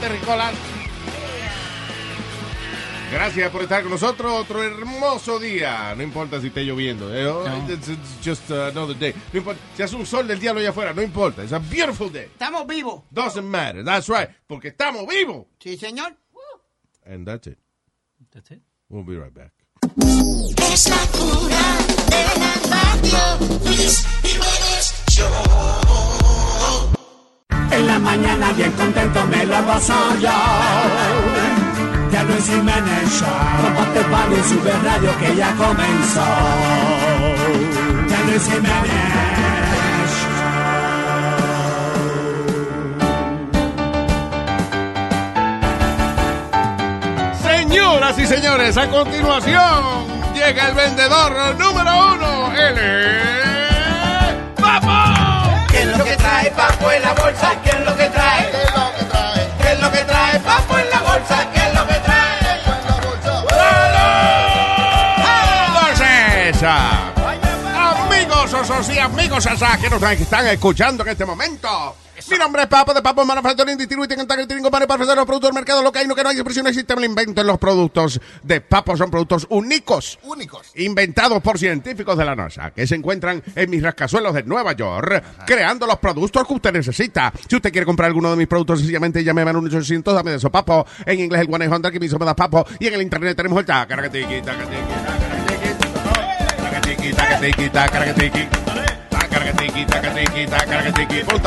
Terricolas. Gracias por estar con nosotros. Otro hermoso día. No importa si esté lloviendo. eh, oh, It's, it's just another day. No importa. Si hace un sol del diablo allá afuera, no importa. It's a beautiful day. Estamos vivos. Doesn't matter. That's right. Porque estamos vivos. Sí, señor. And that's it. That's it. We'll be right back. Es la cura de la radio. Luis Jiménez Show. En la mañana bien contento me lo gozo yo. Ya Luis Jiménez Show. Pan y sube radio que ya comenzó. Ya Luis Jiménez Señoras y señores, a continuación llega el vendedor número uno. Él. Que trae Papo en la bolsa? ¿Qué es lo que trae? ¿Qué es lo que trae? ¿Qué es lo que trae Papo en la bolsa? ¿Qué es lo que trae? ¿Qué en la bolsa? ¡Saludos, esa! Amigos, osos y amigos, esa, que nos están escuchando en este momento. Mi nombre es Papo de Papo Manufacturing Distributing en Kentucky, Trinco, para ofrecer los productos del mercado, lo que hay, lo que no hay, siempre no existe el invento en los productos de Papo, son productos únicos. Únicos. inventados por científicos de la NASA, que se encuentran en mis rascazuelos de Nueva York, creando los productos que usted necesita. Si usted quiere comprar alguno de mis productos, sencillamente llámeme al 1-800, dame de eso, papo. En inglés el 1 que me hizo me da papo. Y en el internet tenemos el tacaracatiqui, tacaratiqui, tacaratiqui, tacaratiqui,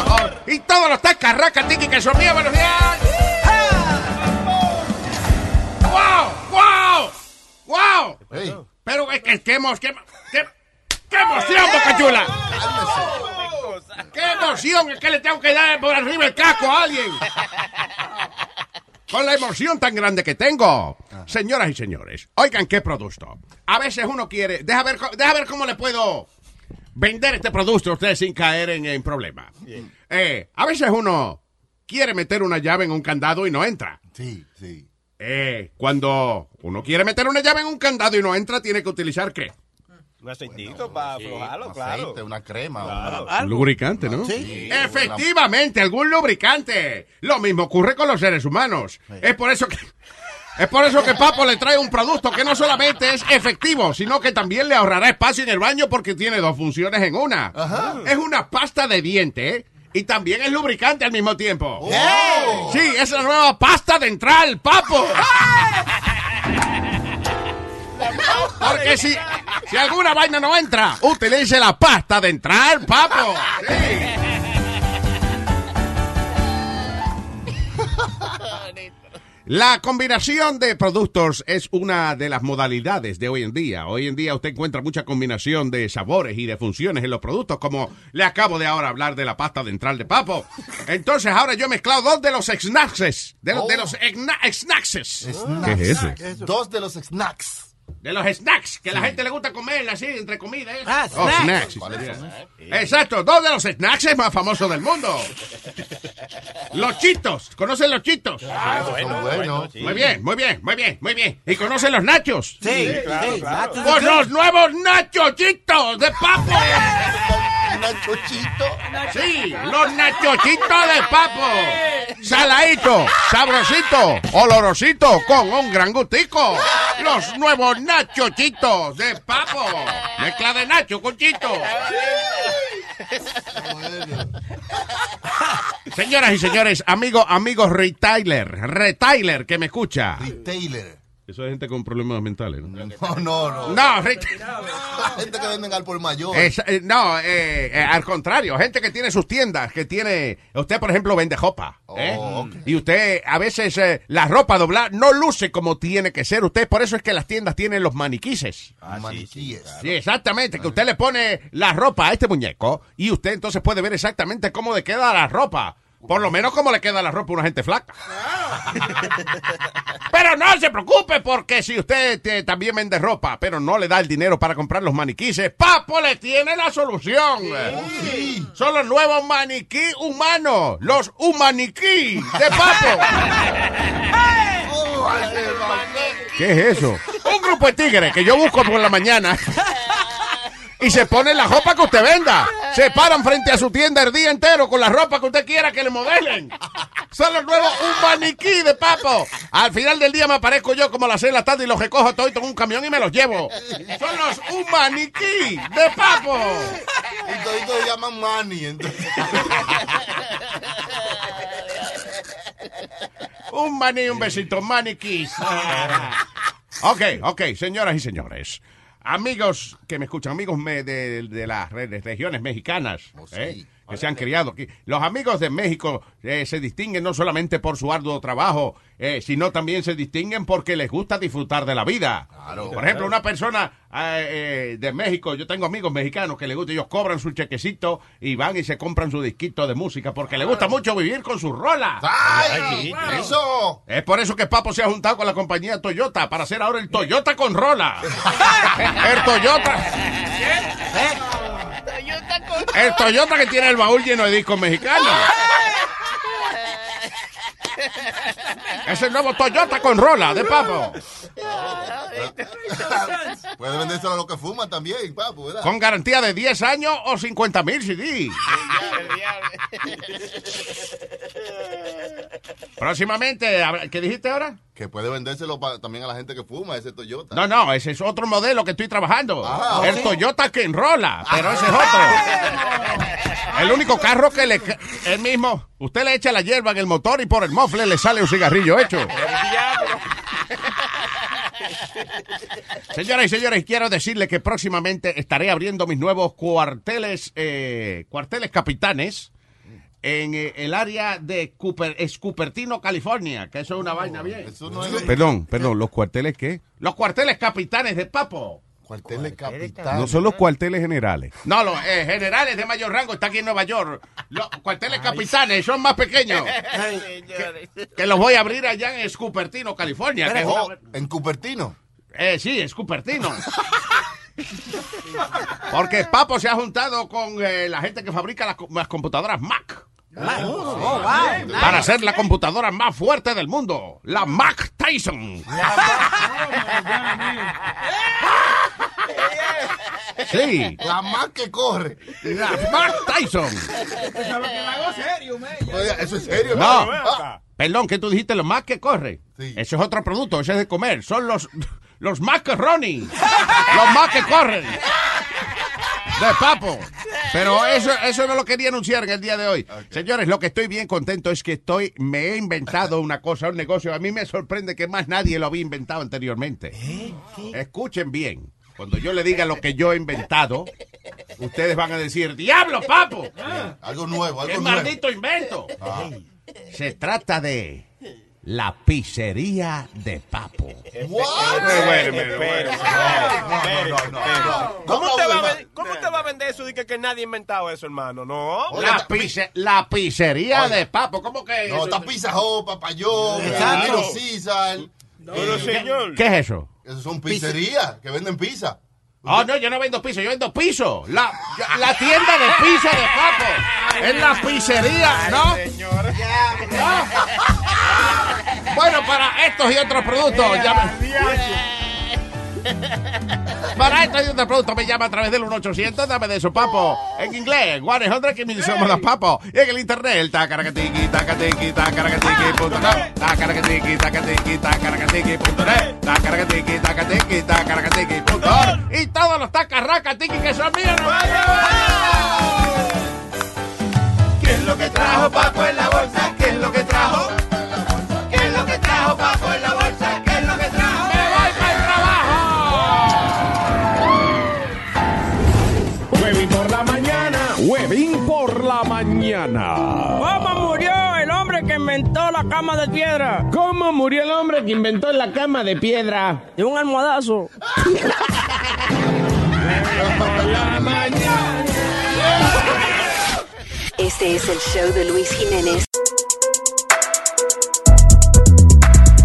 org. Y todos los tacaracatiqui que son míos, buenos días. ¡Wow! ¡Wow! ¡Wow! Hey, Pero es que qué, emo- qué, qué, qué emoción, Boca Chula. ¡Qué emoción! Es que le tengo que dar por arriba el casco a alguien. Con la emoción tan grande que tengo. Señoras y señores, oigan qué producto. A veces uno quiere... Deja ver, deja ver cómo le puedo vender este producto a ustedes sin caer en, en problemas. Eh, a veces uno quiere meter una llave en un candado y no entra. sí, sí. Eh, cuando uno quiere meter una llave en un candado y no entra, tiene que utilizar qué? Un aceitito para aflojarlo, claro. Aceite, una crema. Claro. una- Un lubricante, ¿no? Sí. Efectivamente, algún lubricante. Lo mismo ocurre con los seres humanos. Es por eso que es por eso que Papo le trae un producto que no solamente es efectivo, sino que también le ahorrará espacio en el baño porque tiene dos funciones en una. Es una pasta de diente y también es lubricante al mismo tiempo. Oh. Sí, es la nueva pasta dentral, Papo. Porque si, si alguna vaina no entra, utilice la pasta de entrar, papo. Sí. La combinación de productos es una de las modalidades de hoy en día. Hoy en día usted encuentra mucha combinación de sabores y de funciones en los productos, como le acabo de ahora hablar de la pasta dentral de papo. Entonces ahora yo he mezclado dos de los snacks, de, los- de. Snacks. ¿Qué es eso? Dos de los snacks. De los snacks, que la gente le gusta comer así, entre comidas. ¿eh? Ah, Oh, snacks. Exacto, dos de los snacks más famosos del mundo. Los chitos, ¿conocen los chitos? Ah, Son buenos. sí. Muy bien, muy bien, muy bien, muy bien. ¿Y conocen los nachos? Sí, claro, sí. claro. that's- Pues los nuevos nachochitos de papo. Nachochito. Sí, los nachochitos de papo. Saladito, sabrosito, olorosito, con un gran gustico. Los nuevos nachochitos de papo. Mezcla de nacho con chito. Señoras y señores, amigo, amigo retailer, retailer que me escucha. Retailer. Eso es gente con problemas mentales, ¿no? No, no, no. No. Gente que venden al por mayor. Es- eh, no, eh, eh, al contrario, gente que tiene sus tiendas, que tiene, usted por ejemplo vende ropa, ¿eh? Oh, ok. y usted a veces eh, la ropa doblada no luce como tiene que ser, usted por eso es que las tiendas tienen los maniquíes. Maniquíes. Sí, exactamente, que usted le pone la ropa a este muñeco y usted entonces puede ver exactamente cómo le queda la ropa. Por lo menos cómo le queda la ropa a una gente flaca. Pero no se preocupe porque si usted eh, también vende ropa, pero no le da el dinero para comprar los maniquíes, Papo le tiene la solución. Son los nuevos maniquí humanos, los humaniquí de Papo. ¿Qué es eso? Un grupo de tigres que yo busco por la mañana. Y se ponen la ropa que usted venda. Se paran frente a su tienda el día entero con la ropa que usted quiera que le modelen. Son los nuevos un maniquí de papo. Al final del día me aparezco yo como a las seis de la tarde y los recojo todo en un camión y me los llevo. Son los un maniquí de papo. Y toditos se llaman Manny. Entonces. Un maní, un besito, maniquís. Ok, ok, señoras y señores. Amigos que me escuchan, amigos me- de, de las re- regiones mexicanas, Oh, sí. ¿eh? Que se han criado aquí. Los amigos de México eh, se distinguen no solamente por su arduo trabajo, eh, sino también se distinguen porque les gusta disfrutar de la vida. Claro. Por ejemplo, una persona eh, eh, de México, yo tengo amigos mexicanos que les gusta, ellos cobran su chequecito y van y se compran su disquito de música porque les gusta mucho vivir con su rola. ¡Ay! ¡Eso! Es por eso que Papo se ha juntado con la compañía Toyota para hacer ahora el Toyota con rola. el Toyota. El Toyota que tiene el baúl lleno de discos mexicanos. Es el nuevo Toyota con rola de Papo. Puede vendérselo a los que fuman también, papo, ¿verdad? Con garantía de 10 años o 50 mil CD. Próximamente, ¿qué dijiste ahora? Que puede vendérselo pa- también a la gente que fuma, ese Toyota. No, no, ese es otro modelo que estoy trabajando. Ah, el. Toyota que enrola, pero ese es otro. El único carro que le... El mismo. Usted le echa la hierba en el motor y por el mofle le sale un cigarrillo hecho. Señoras y señores, quiero decirle que próximamente estaré abriendo mis nuevos cuarteles, eh, cuarteles capitanes en eh, el área de Cooper, Cupertino, California, que eso es una vaina bien. Eso no es Perdón, perdón, ¿los cuarteles qué? Los cuarteles capitanes de Papo. Cuartel de capitán. No son los cuarteles generales. No, los eh, generales de mayor rango están aquí en Nueva York. Los cuarteles capitanes son más pequeños. que, que los voy a abrir allá en Cupertino, California. que Oh, en Cupertino. eh, sí, es Cupertino. Porque Papo se ha juntado con eh, la gente que fabrica las, las computadoras Mac. Para hacer la computadora más fuerte del mundo, la Mac Tyson. Sí, La más que corre. la Mac Tyson. Eso es serio. No. Ah, perdón, que tú dijiste lo más que corre. Sí. Eso es otro producto, ese es de comer. Son los, los macaroni. los más que corren. De papo. Pero eso, eso no lo quería anunciar en el día de hoy. Señores, lo que estoy bien contento es que estoy, me he inventado una cosa, un negocio. A mí me sorprende que más nadie lo había inventado anteriormente. Escuchen bien. Cuando yo le diga lo que yo he inventado, ustedes van a decir, diablo, papo. algo nuevo, ¡Qué algo nuevo. maldito invento! Se trata de la pizzería de Papo. ¿Cómo No, te, va a no, ven- ¿Cómo te va a vender eso? Dice que nadie ha inventado eso, hermano. No. La, ta- pizze- la pizzería Oye. de Papo. ¿Cómo que No, eso? está Pizza Papayón, Exacto. Caesar. Pero, señor. ¿Qué es eso? Esos son pizzerías que venden pizza. Oh, no, yo no vendo piso, yo vendo piso. La, la tienda de piso de Papo. Es la pizzería, ¿no? ¿No? Bueno, para estos y otros productos. Para estos y otros productos me llama a través del 1800, dame de su papo. En inglés, 100 que me somos los papos. Y en el internet, el tacaracatiqui, tacatiqui, tacaracatiqui, punto net. Tacaracatiqui, tacatiqui, tacaracatiqui, punto net. Tacaracatiqui, tacatiqui, tacaracatiqui, punto org. Y todos los tacarracatiqui que son míos. ¿Qué es lo que trajo Papo en la bolsa? Cama de piedra. ¿Cómo murió el hombre que inventó la cama de piedra? De un almohadazo. Este es el show de Luis Jiménez.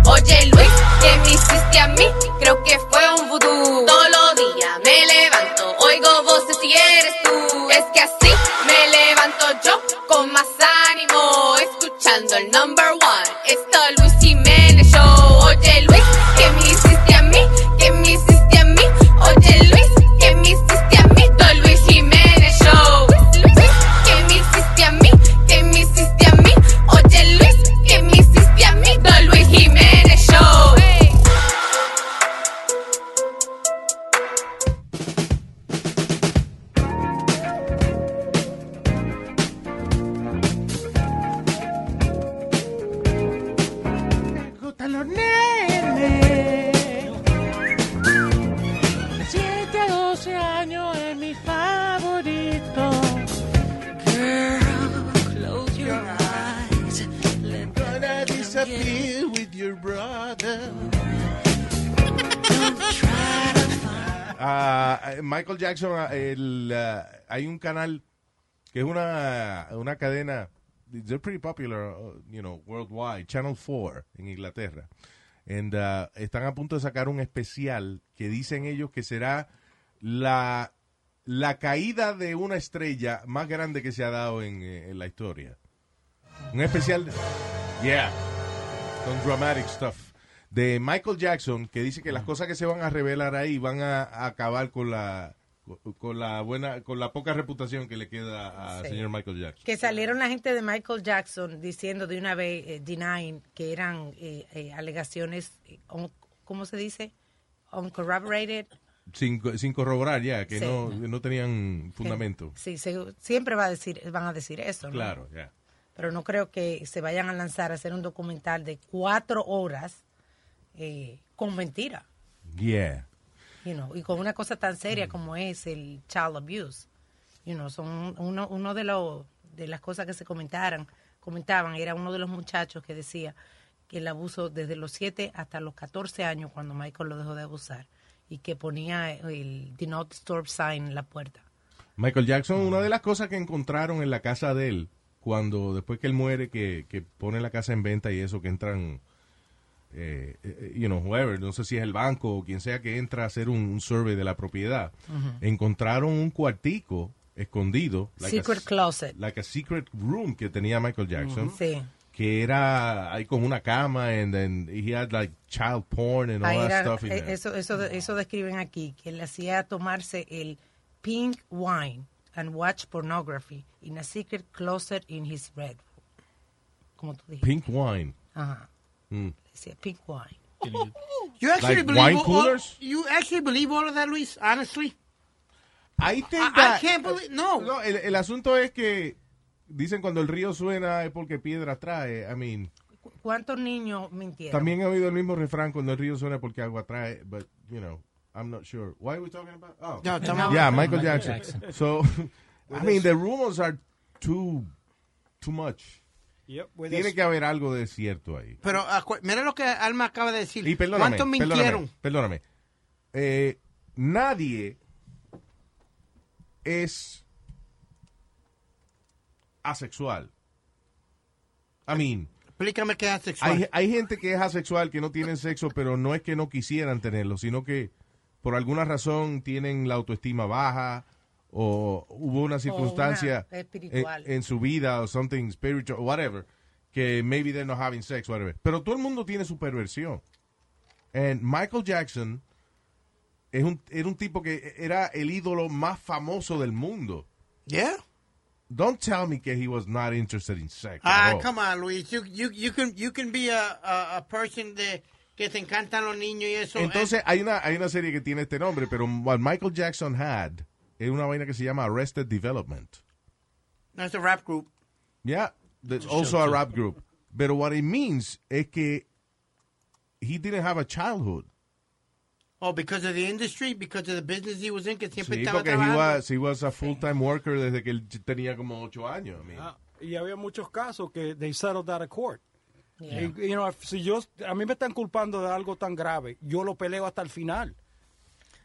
Oye Luis, ¿qué me hiciste a mí? Creo que fue un vudú. Todos los días me levanto, oigo voces y eres tú. Es que así me levanto yo con más ánimo, escuchando el number one. Esto Luis Gonna disappear with your brother. Ah, Michael Jackson, ah, el, ah, hay un canal que es una, una cadena, they're pretty popular, uh, you know, worldwide, Channel 4 en Inglaterra. And, están a punto de sacar un especial que dicen ellos que será la, la caída de una estrella más grande que se ha dado en, eh, en la historia. Un especial, yeah, con dramatic stuff. De Michael Jackson, que dice que las cosas que se van a revelar ahí van a, a acabar con la con la buena, con la poca reputación que le queda al Sí. señor Michael Jackson. Que salieron la gente de Michael Jackson diciendo de una vez, eh, denying, que eran eh, eh, alegaciones, eh, un- ¿cómo se dice? Uncorroborated. Sin, sin corroborar ya, que Sí. no, no tenían fundamento. Sí, se- siempre va a decir, van a decir eso, ¿no? Claro, ya. Pero no creo que se vayan a lanzar a hacer un documental de cuatro horas eh, con mentira, Yeah. you know, y con una cosa tan seria como es el child abuse. You know, son uno, uno de los de las cosas que se comentaran, comentaban, era uno de los muchachos que decía que el abuso desde los 7 hasta los 14 años cuando Michael lo dejó de abusar y que ponía el Do Not Disturb sign en la puerta. Michael Jackson, una de las cosas que encontraron en la casa de él, cuando después que él muere, que, que pone la casa en venta y eso, que entran, eh, eh, you know, whoever, no sé si es el banco o quien sea que entra a hacer un, un survey de la propiedad, encontraron un cuartico escondido, like a- Secret closet. like a secret room que tenía Michael Jackson, Sí. que era ahí con una cama and then he had like child porn and all that era- stuff in eh, there. eso, eso, eso describen aquí, que le hacía tomarse el pink wine and watch pornography in a secret closet in his bedroom. Como tú dijiste. Pink wine. Ajá. Mm. Decía pink wine. You actually Like believe wine all- coolers? you actually believe all of that, Luis? Honestly, I think I, can't believe. No. No, el, el asunto es que dicen cuando el río suena es porque piedra trae. I mean, ¿Cu- ¿Cuántos niños mintieron? también he oído el mismo refrán cuando el río suena es porque agua trae, but you know, I'm not sure. Why are we talking about? Oh, No, estamos- yeah, Michael Michael Jackson. Jackson. So, I mean, the rumors are too too much. Tiene que haber algo de cierto ahí. Pero mira lo que Alma acaba de decir. Y perdóname, ¿Cuántos mintieron? perdóname, perdóname. Eh, nadie es asexual. I mean, Explícame qué es asexual. hay, hay gente que es asexual que no tienen sexo, pero no es que no quisieran tenerlo, sino que por alguna razón tienen la autoestima baja o hubo una circunstancia una en, espiritual. en su vida o something spiritual, whatever, que maybe they're not having sex, whatever. Pero todo el mundo tiene su perversión. And Michael Jackson es un, era un tipo que era el ídolo más famoso del mundo. Yeah. Don't tell me que he was not interested in sex. Ah, come on, Luis. You, you, you can, you can be a, a, a person de, que te encantan los niños y eso. Entonces hay una, hay una serie que tiene este nombre, pero what Michael Jackson had es una vaina que se llama Arrested Development. That's a rap group. Yeah, that's also a rap group. But what it means es que he didn't have a childhood. Oh, because of the industry, because of the business he was in, que siempre Sí, estaba porque he trabajando. was, he was a full-time worker desde que él tenía como ocho años. I mean. Ah, y había muchos casos que they settled out of court. Yeah. Y, you know, si yo, a mí me están culpando de algo tan grave, yo lo peleo hasta el final.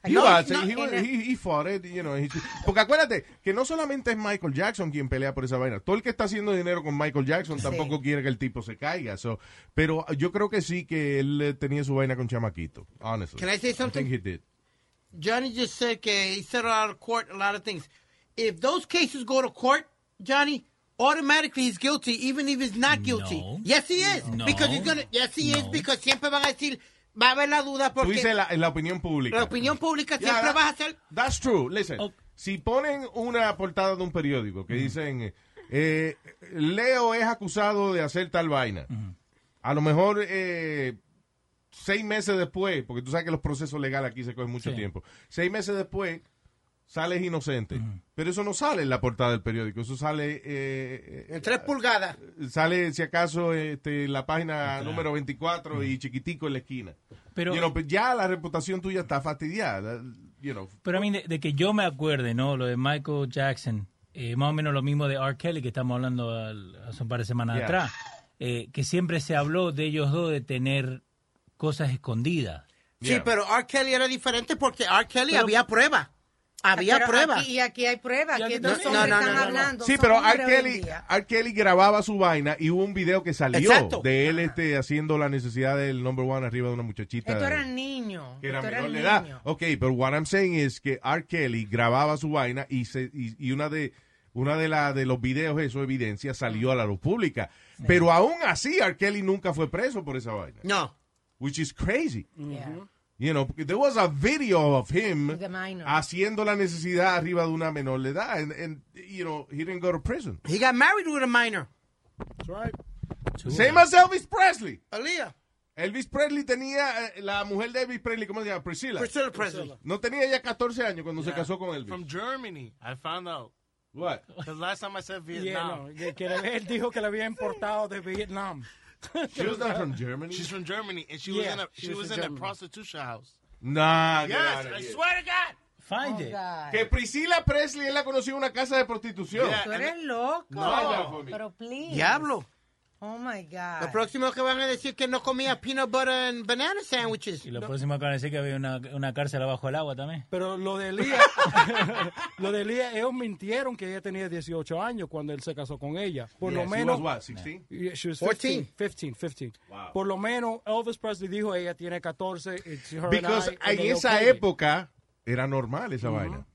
He No, was, no, he, fought it, you know, he- porque acuérdate que no solamente es Michael Jackson quien pelea por esa vaina. Todo el que está haciendo dinero con Michael Jackson Sí. tampoco quiere que el tipo se caiga. so, pero yo creo que sí que él eh, tenía su vaina con chamaquito. Honestly. Can I say something? I think he did. Johnny just said que he settled out of court a lot of things. If those cases go to court, Johnny, automatically he's guilty, even if he's not guilty. No. Yes, he is. No. Because he's gonna, yes, he is, No. because siempre van a decir, va a haber la duda Tú porque dices la, opinión pública. la opinión pública Yeah, siempre that- va a ser... That's true. Listen, si ponen una portada de un periódico que dicen eh, Leo es acusado de hacer tal vaina, a lo mejor eh, seis meses después, porque tú sabes que los procesos legales aquí se cogen mucho Sí. tiempo, seis meses después sales inocente, pero eso no sale en la portada del periódico, eso sale eh, En tres pulgadas. sale si acaso este, la página Claro. número 24 y chiquitico en la esquina. Pero- You know, pues ya la reputación tuya está fastidiada. You know. Pero a mí, de, de que yo me acuerde, ¿no? Lo de Michael Jackson, eh, más o menos lo mismo de R. Kelly, que estamos hablando al- hace un par de semanas Yeah. atrás, eh, que siempre se habló de ellos dos de tener cosas escondidas. Sí, Yeah. pero R. Kelly era diferente porque R. Kelly Pero- había prueba. Había Pero prueba. aquí- y aquí hay pruebas aquí que No, no, están no, no, no. hablando. Sí, pero R. Kelly, día. R. Kelly grababa su vaina y hubo un video que salió Exacto. de él este, haciendo la necesidad del number one arriba de una muchachita. Esto era niño. que era esto menor de edad. Ok, pero what I'm saying es que R. Kelly grababa su vaina y, se, y, y una de una de, la, de los videos, eso, evidencia, salió a la luz pública. Pero aún así, R. Kelly nunca fue preso por esa vaina. No. Which is crazy. Yeah. You know, porque there was a video of him the haciendo la necesidad arriba de una menor de edad. And, and, you know, he didn't go to prison. He got married with a minor. That's right. Same as Elvis Presley. Aaliyah. Elvis Presley tenía, eh, la mujer de Elvis Presley, ¿cómo se llama? Priscilla. Priscilla Presley. No tenía ya 14 años cuando se casó con Elvis. From Germany, I found out. What? Because last time I said Yeah, Vietnam. no, que, que él dijo que le había importado de Vietnam. She was not from Germany? She's from Germany, and she Yeah, was in a she she was was in in a Germany. prostitution house. Nah, Yes, I here. swear to God. Find Oh, it. God. Que Priscilla Presley él la conoció en una casa de prostitución. Yeah. Tú eres loco. No. Pero please. Diablo. Oh my God. Lo próximo que van a decir que no comía peanut butter and banana sandwiches. Y lo próximo que van a decir que había una, una cárcel abajo del agua también. Pero lo de Elías, lo de Elías, ellos mintieron que ella tenía 18 años cuando él se casó con ella. Por Yeah, lo she menos. was what, 16? Yeah, she was 14. 15, 15, 15. Wow. Por lo menos Elvis Presley dijo ella tiene 14. It's her and Because I, and en they esa okay. época era normal esa vaina.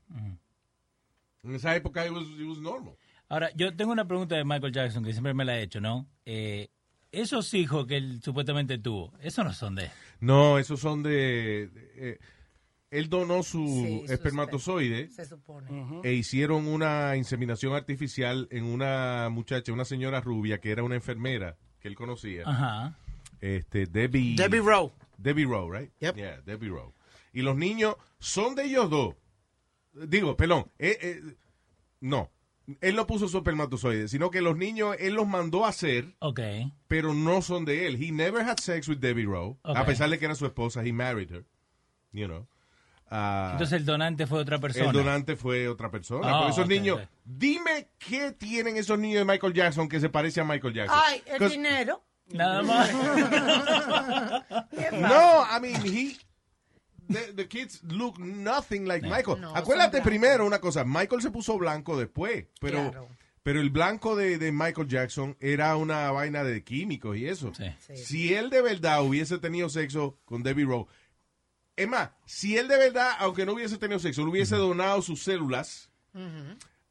En esa época it was, it was normal. Ahora, yo tengo una pregunta de Michael Jackson que siempre me la he hecho, ¿no? Eh, esos hijos que él supuestamente tuvo, esos no son de él. No, esos son de... eh, él donó su Sí, su espermatozoide Se supone. e hicieron una inseminación artificial en una muchacha, una señora rubia que era una enfermera que él conocía. Ajá. Este, Debbie... Debbie Rowe. Debbie Rowe, right? Yep. Yeah, Debbie Rowe. Y los niños son de ellos dos. Digo, perdón, eh, eh, no. Él no puso su espermatozoide, sino que los niños él los mandó a hacer, Ok. pero no son de él. He never had sex with Debbie Rowe, Ok. a pesar de que era su esposa. He married her, you know. Ah, Entonces el donante fue otra persona. el donante fue otra persona. Pero esos niños, dime qué tienen esos niños de Michael Jackson que se parece a Michael Jackson. Ay, el dinero. Nada más. No, I mean, he. The, the kids look nothing like Michael. No, Acuérdate primero una cosa, Michael se puso blanco después, pero Claro. pero el blanco de, de Michael Jackson era una vaina de químicos y eso. Sí. Sí. Si él de verdad hubiese tenido sexo con Debbie Rowe, es más, si él de verdad, aunque no hubiese tenido sexo, le hubiese donado sus células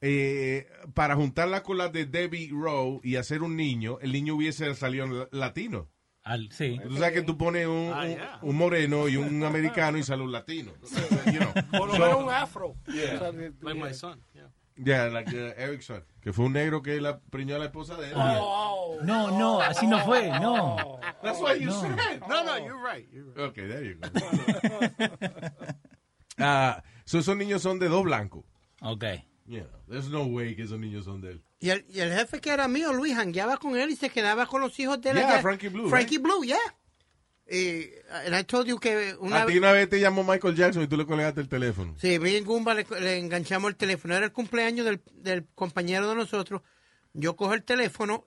eh, para juntarlas con las de Debbie Rowe y hacer un niño, el niño hubiese salido latino. Al- sí. Tú sabes que tú pones un, Ah, un- yeah. un moreno y un americano y sale un latino. You know. Por lo So- menos un afro. Yeah. Like my son. Yeah. Yeah, like uh, Erickson, que fue un negro que la preñó a la esposa de él. Oh. No, no, así no fue, no. That's what you No. said. No, no, you're right. You're right. Okay, there you go. Ah, so esos niños son de dos blancos. Ok. You know, there's no way que esos niños son de él. Y el, y el jefe que era mío, Luis, jangueaba con él y se quedaba con los hijos de él. Yeah. Frankie Blue, Frankie Blue, yeah. Y and I told you que una a ti una vez te llamó Michael Jackson y tú le colgaste el teléfono. Sí, vi en Gumba le, le enganchamos el teléfono. Era el cumpleaños del, del compañero de nosotros. Yo cojo el teléfono.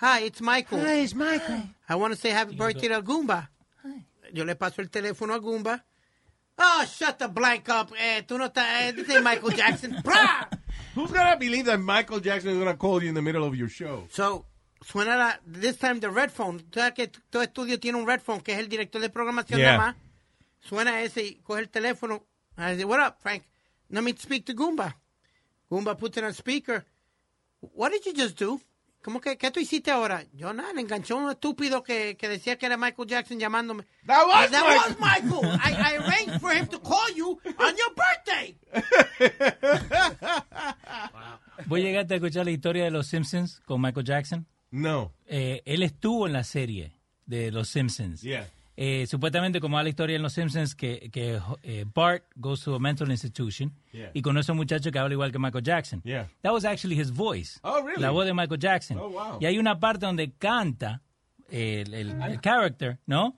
Hi, it's Michael. Hi, it's Michael. I want to say happy birthday to Goomba. Yo le paso el teléfono a Goomba. Oh, shut the blank up. Eh, tú no estás, eh, Michael Jackson. Who's gonna believe that Michael Jackson is gonna call you in the middle of your show? So, suena la, this time the red phone. Tú sabes que todo estudio tiene un red phone, que es el director de programación Yeah. nada más. Suena ese y coge el teléfono. I say, what up, Frank? Let me speak to Goomba. Goomba puts it on speaker. What did you just do? ¿Cómo que, qué tú hiciste ahora? Yo nada, le enganchó un estúpido que, que decía que era Michael Jackson llamándome. That was That Michael. was Michael. I, I arranged for him to call you on your birthday. ¿Vos llegaste a escuchar la historia de los Simpsons con Michael Jackson? No. Eh, él estuvo en la serie de los Simpsons. Yeah. Eh, supuestamente, como va la historia en Los Simpsons, que, que eh, Bart goes to a mental institution Yeah. y conoce a un muchacho que habla igual que Michael Jackson. Yeah. That was actually his voice. Oh, really? La voz de Michael Jackson. Oh, wow. Y hay una parte donde canta el, el, el character, ¿no?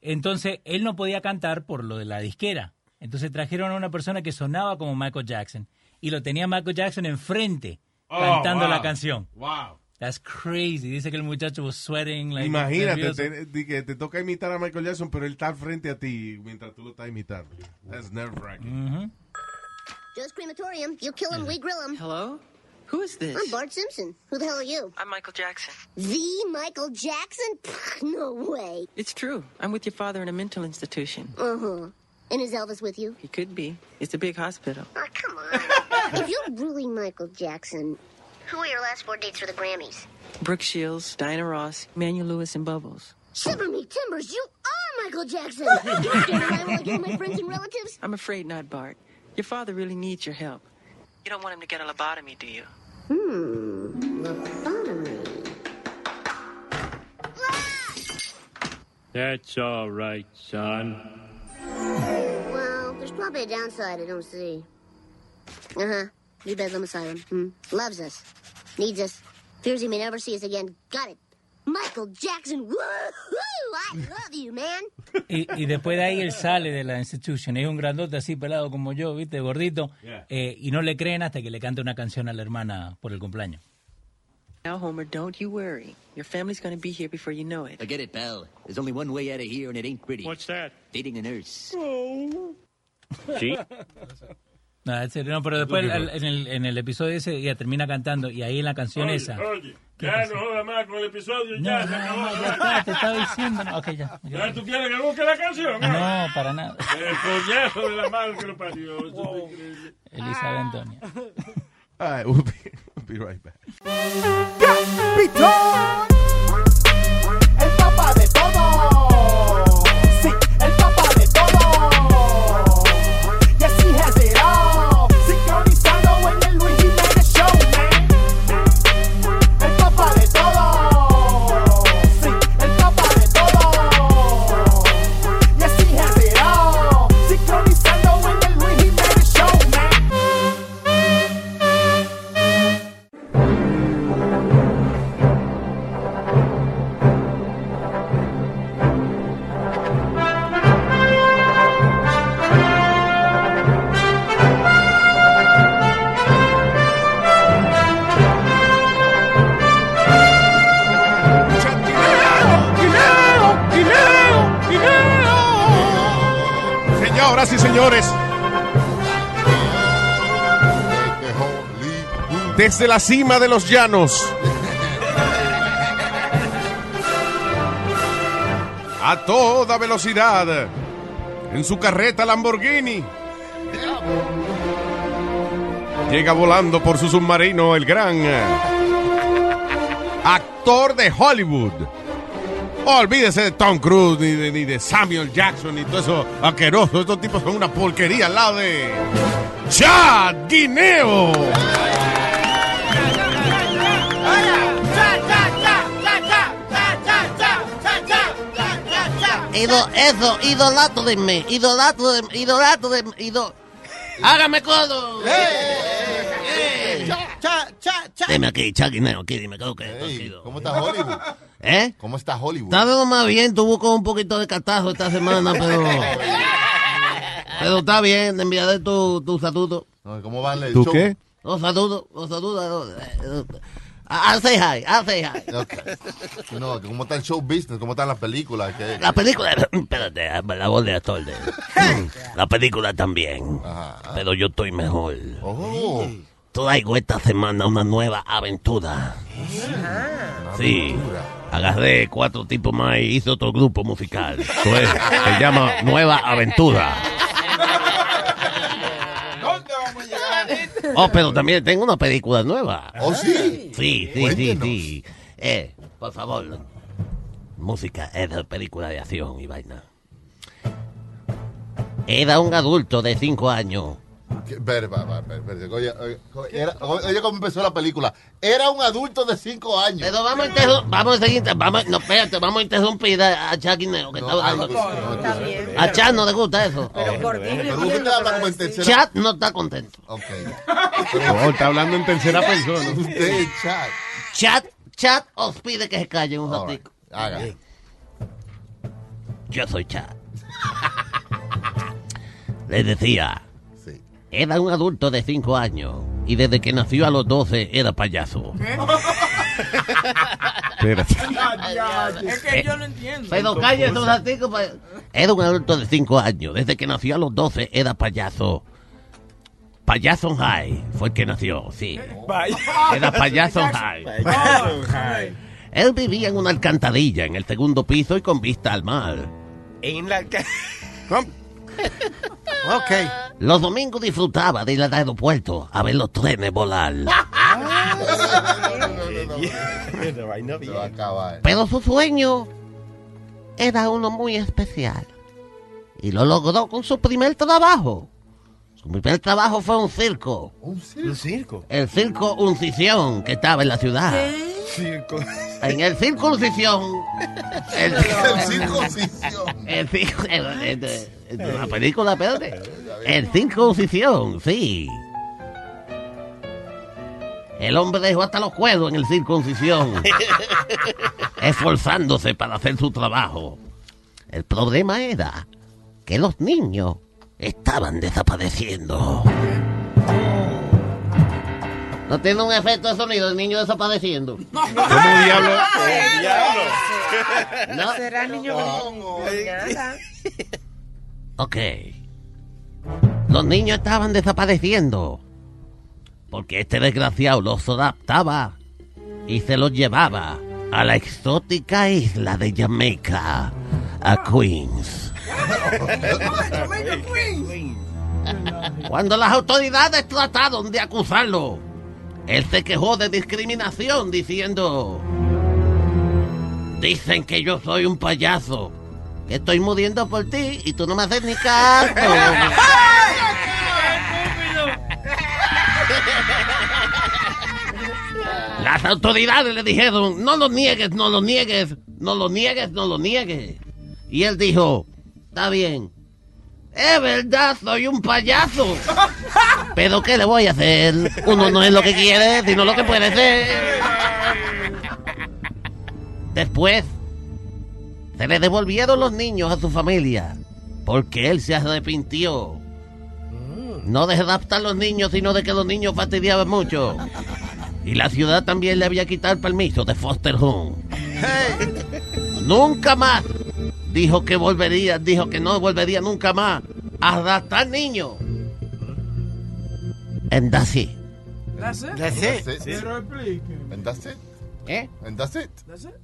Entonces, él no podía cantar por lo de la disquera. Entonces trajeron a una persona que sonaba como Michael Jackson y lo tenía Michael Jackson enfrente Oh, cantando wow. la canción. Wow. That's crazy. Dice que el muchacho was sweating. Like, Imagínate, nervioso. te, di que te toca imitar a Michael Jackson, pero él está frente a ti mientras tú lo estás imitando. That's nerve wracking. Joe's crematorium. You kill him, we grill him. Hello? Who is this? I'm Bart Simpson. Who the hell are you? I'm Michael Jackson. The Michael Jackson? Pfft, No way. It's true. I'm with your father in a mental institution. Uh huh. And is Elvis with you? He could be. It's a big hospital. Oh, come on. if you're really Michael Jackson, who are your last four dates for the Grammys? Brooke Shields, Diana Ross, Manuel Lewis, and Bubbles. Shiver me timbers, you are Michael Jackson. you stand around like all my friends and relatives. I'm afraid not, Bart. Your father really needs your help. You don't want him to get a lobotomy, do you? Hmm. Lobotomy. That's all right, son. Well, there's probably a downside I don't see. Uh huh. New Bedlam Asylum. Hmm. Loves us. Needs us. Fears he may never see us again. Got it. Michael Jackson. Woohoo! I love you, man. Y, y después de ahí él sale de la institution. Es un grandote así pelado como yo, ¿viste? Gordito. Yeah. Eh, y no le creen hasta que le canta una canción a la hermana por el cumpleaños. Now, Homer, don't you worry. Your family's going to be here before you know it. Forget it, pal. There's only one way out of here, and it ain't pretty. What's that? Dating a nurse. Sí. No, en serio, no, pero después al- en el, en el episodio ese ya termina cantando y ahí en la canción Oye, esa. oye, ¿Qué ya no jodas más con el episodio, No, ya no, se acabó. no, ya está, te estaba diciendo. No, ok, ya. ¿Ya tú quieres que busque la canción? No, para nada. El coñazo de la madre que lo parió. Increíble. Elizabeth Antonia. All right, we'll be, we'll be right back. Desde la cima de los llanos, a toda velocidad, en su carreta Lamborghini, llega volando por su submarino el gran actor de Hollywood. Olvídese de Tom Cruise, ni de, ni de Samuel Jackson, ni todo eso asqueroso. Estos tipos son una porquería al lado de Chad Guineo. Ido, eso, idolato de mí, idolato de idolato de ido. Hágame codo. Cha, cha, cha. Dime aquí, Chaguineo, aquí, dime, ¿qué, qué, ¿Cómo está Hollywood? ¿Eh? ¿Cómo está Hollywood? Está todo más bien, tuvo con un poquito de catajo esta semana, pero... pero está bien, enviaré tu, tu saludo. No, ¿Cómo van el ¿Tú show? qué? Los saludos, los saludos. Eh, I'll say hi, I'll say hi. Ok. No, ¿cómo está el show business? ¿Cómo están las películas? ¿Qué- La película, espérate, la voz de actor de... La película también, pero yo estoy mejor. Oh. Traigo esta semana una nueva aventura. Sí, agarré cuatro tipos más y hice otro grupo musical. Se llama Nueva Aventura. Oh, pero también tengo una película nueva. ¿Oh, sí? Sí, sí, sí, sí. Eh, por favor, música es de película de acción y vaina. Era un adulto de cinco años. Oye, oye, oye, era- oye, cómo empezó la película. Era un adulto de 5 años. Pero vamos a interrumpir, vamos a seguir, vamos, no, espérate, vamos a interrumpir a, a Chaquineo que No, está ay, hablando. está bien. A Chat no le gusta eso. Pero por Disney Pero usted entiendo, habla como en tercera- Chat no está contento. Ok. Oh, está hablando en tercera persona. Usted, chat. Chat, Chat os pide que se callen un ratito. Haga. Yo soy Chat. Les decía, era un adulto de 5 años y desde que nació a los 12 era payaso. Espérate. Es que yo no entiendo. Pero cállese un ratico. Era un adulto de 5 años. Desde que nació a los 12 era payaso. Payaso High fue el que nació, sí. Era payaso High. Él vivía en una alcantarilla en el segundo piso y con vista al mar. En la Ok. Los domingos disfrutaba de ir al aeropuerto a ver los trenes volar. Pero su sueño era uno muy especial. Y lo logró con su primer trabajo. Su primer trabajo fue un circo. ¿Un circo? El circo Uncisión, que estaba en la ciudad. Circo. En el circo Uncisión. El, El circo Uncisión. El circo. el- el- el- el- la película, espérate. El circo Uncisión, sí. El hombre dejó hasta los cuerdos en el circo Uncisión. esforzándose para hacer su trabajo. El problema era que los niños estaban desapareciendo. ¿No tiene un efecto de sonido el niño desapareciendo? ¿Cómo diablo? ¿No? ¿Será niño Nada. Ok. Los niños estaban desapareciendo. Porque este desgraciado los adaptaba y se los llevaba a la exótica isla de Jamaica, a Queens. Cuando las autoridades trataron de acusarlo, él se quejó de discriminación diciendo, dicen que yo soy un payaso, que estoy muriendo por ti y tú no me haces ni caso. Las autoridades le dijeron, no lo niegues, no lo niegues, no lo niegues, no lo niegues. Y él dijo, está bien, es verdad, soy un payaso. Pero ¿qué le voy a hacer? Uno no es lo que quiere, sino lo que puede ser. Después, se le devolvieron los niños a su familia, porque él se arrepintió. No de adaptar los niños, sino de que los niños fastidiaban mucho. Y la ciudad también le había quitado el permiso de foster home. Nunca más. Dijo que volvería, dijo que no volvería nunca más a adaptar niños. And that's it. That's it. That's it. That's it. Explique. And that's it. ¿Eh? And that's it. That's it.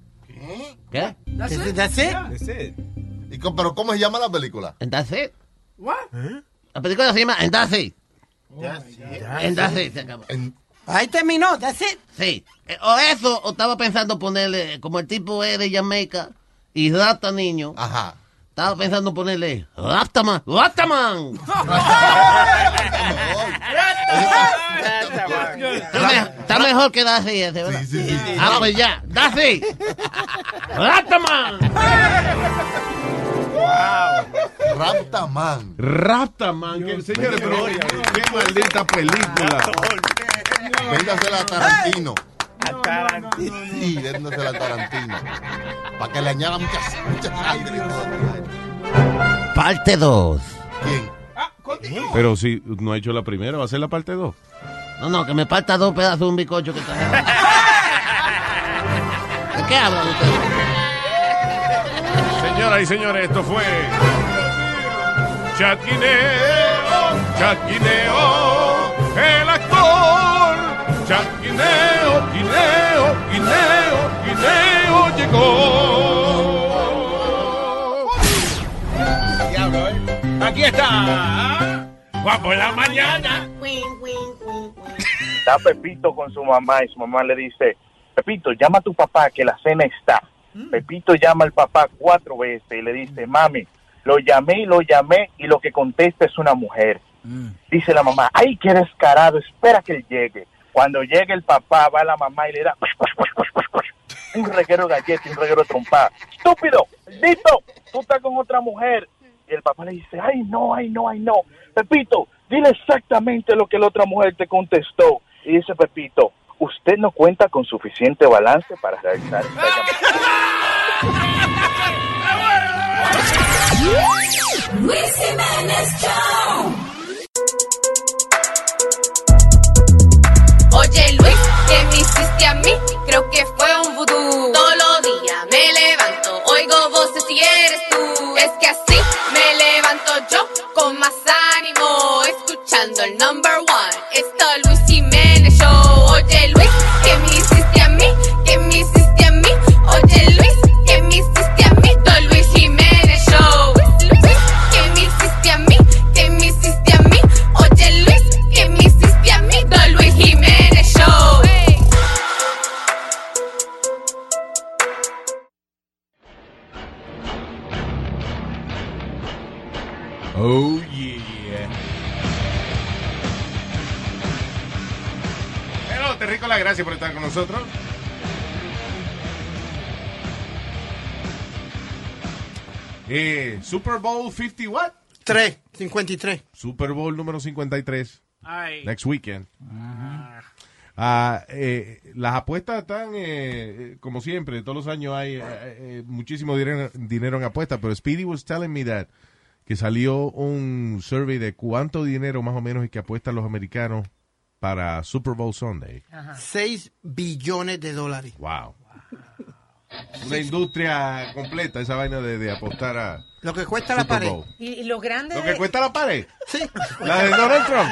¿Qué? That's it. That's it. That's it. ¿Y cómo- pero cómo se llama la película? And that's it. What? La película se llama And that's it. And that's it. Se acabó. Ahí terminó. That's it. Sí. Eh, O eso, o estaba pensando ponerle, como el tipo es de Jamaica y rapta niño. Ajá. Estaba pensando ponerle Raptaman, Raptaman. Está, me- está mejor que Daffy ese, ¿verdad? Ah, pues ya, Daffy. Raptaman. Raptaman. Raptaman, que señores, pero qué maldita película. Véndasela a Tarantino. A Tarantino. Sí, véndasela a Tarantino. Para que le añada muchas, muchas sangre y todo. Parte 2. ¿Quién? Pero si no ha hecho la primera, va a ser la parte 2. No, no, que me falta dos pedazos de un bicocho que está. qué hablan ustedes? Señoras y señores, esto fue Chaquineo, Chaquineo, el actor. Chaquineo, Diablo, ¿eh? Aquí está. Guapo en la mañana. Está Pepito con su mamá y su mamá le dice, Pepito, llama a tu papá que la cena está. Pepito llama al papá cuatro veces y le dice, mami, lo llamé y lo llamé y lo que contesta es una mujer. Dice la mamá, ay, qué descarado, espera que él llegue. Cuando llegue el papá, va la mamá y le da un reguero galleta un reguero trompada. ¡Estúpido! ¡Dito! Tú estás con otra mujer. Y el papá le dice, ay, no, ay, no, ay, no. Pepito, dile exactamente lo que la otra mujer te contestó. Y dice Pepito, usted no cuenta con suficiente balance para realizar esta Luis Jiménez Show. Me hiciste a mí? Creo que fue un vudú. Todos los días me levanto, oigo voces y eres tú. Es que así me levanto yo con más ánimo, escuchando el number one. Esto Luis Jiménez Show. Oye Luis, Oh, yeah. Hello, te rico la gracias por estar con nosotros. Eh, Super Bowl 50 what? 3, 53. Super Bowl número 53. Ay. Next weekend. Ah, eh, las apuestas están, eh, eh, como siempre, todos los años hay eh, eh, muchísimo dinero, dinero en apuestas, pero Speedy was telling me that que salió un survey de cuánto dinero más o menos es que apuestan los americanos para Super Bowl Sunday. 6 billones de dólares. Wow. Una industria completa esa vaina de, de apostar a Lo que cuesta la pared. Bowl. Y, y lo grande Lo que de- cuesta la pared. Sí. La de Donald Trump.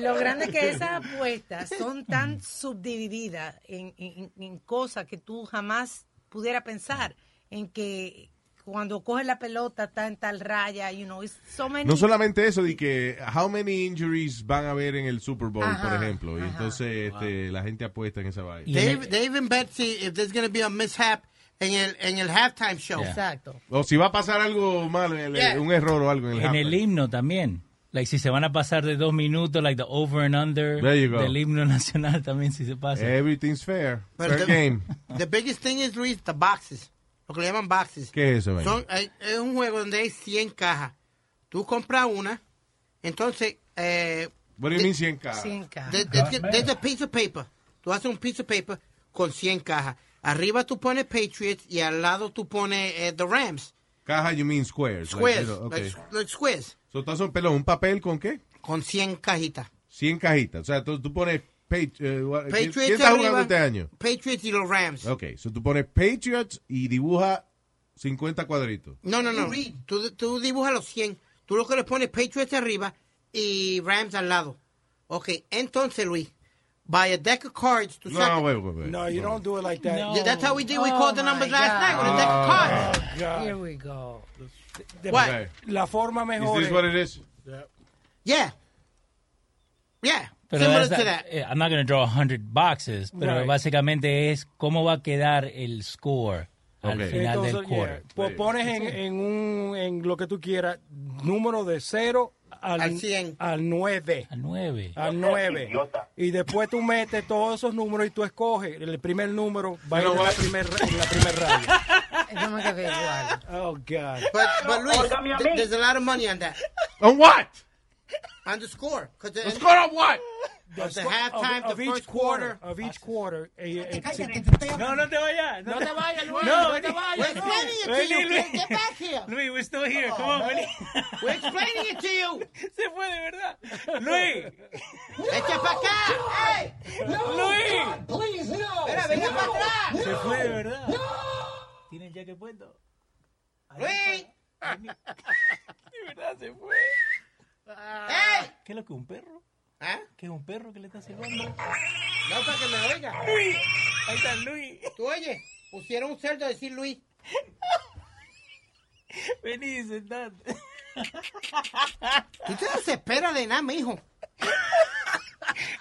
Lo grande que esas apuestas son tan subdivididas en, en- en cosas que tú jamás pudieras pensar. En que cuando coges la pelota está en tal raya, you know, it's so many. No solamente eso, de que how many injuries van a haber en el Super Bowl, Ajá, por ejemplo. Y entonces este, la gente apuesta en esa vaina. They, they even bet si if there's going to be a mishap en el, en el halftime show. Exacto. O si va a pasar algo malo, en el- Yeah. un error o algo en el En el himno también. Like, si se van a pasar de dos minutos, like the over and under There you go. del himno nacional también, si se pasa. Everything's fair. But fair the, game. the biggest thing is, Luis, the boxes. Lo que le llaman boxes. ¿Qué es eso? Son, es un juego donde hay 100 cajas. Tú compras una, entonces... Eh, What do you mean 100 cajas? 100 cajas. there- there's, a piece of paper. Tú haces un piece of paper con 100 cajas. Arriba tú pones Patriots y al lado tú pones eh, the Rams. Caja, you mean squares. like, Squares. know, okay. like, like squares. So, entonces, un pelón, ¿un papel con qué? Con 100 cajitas. 100 cajitas. O sea, tú, tú pones... Eh, what- ¿quién- Patriots ¿Quién está jugando arriba, este año? Patriots y los Rams. Ok, so tú pones Patriots y dibuja 50 cuadritos. No, no, no. Tú, tú dibujas los 100. Tú lo que le pones Patriots arriba y Rams al lado. Ok, entonces, Luis, by a deck of cards, tú No, wait, wait, wait. No, you don't do it like that. Yeah, that's how we did. We Oh called the numbers last God. night with a deck of cards. Oh, God. Here we go. De- What? Okay. La forma Is mejor. this es- what it is? Yeah. Yeah. Pero Similar that's- to that. eh, I'm not going to draw 100 boxes, pero Right. básicamente es cómo va a quedar el score al final Entonces, del quarter. yeah, pues pones en, en, un, en lo que tú quieras, número de 0 al, Al 100. al 9. Al 9. Al 9. Y después tú metes todos esos números y tú escoges. El primer número va a ir en la primer, en la primer raya. Eso me quedé igual. Oh, God. But, but Luis, th- there's a lot of money on that. On what? On the score. 'Cause the, The score on what? of the score halftime, of, of the each first quarter. Of each quarter. eh, eh. No, no te vayas. No te vayas, Luis. No, no te vayas. We're explaining it to you. Luis. Get, back here. Luis, we're still here. Come on, vení. We're explaining it to you. Se fue de verdad. Luis. Echa para acá. Hey. ¡Luis! Please, no. Espera, venga para atrás. Se fue de verdad. ¿Tiene ya que puesto? Luis. De verdad se fue. ¡Ey! ¿Qué es lo que un perro? ¿Ah? ¿Qué es un perro que le está silbando? No, para que me oiga. Luis. Ahí está Luis. Tú oye, pusieron un cerdo a decir Luis. Vení, sentate. Tú te desesperas de nada, mijo.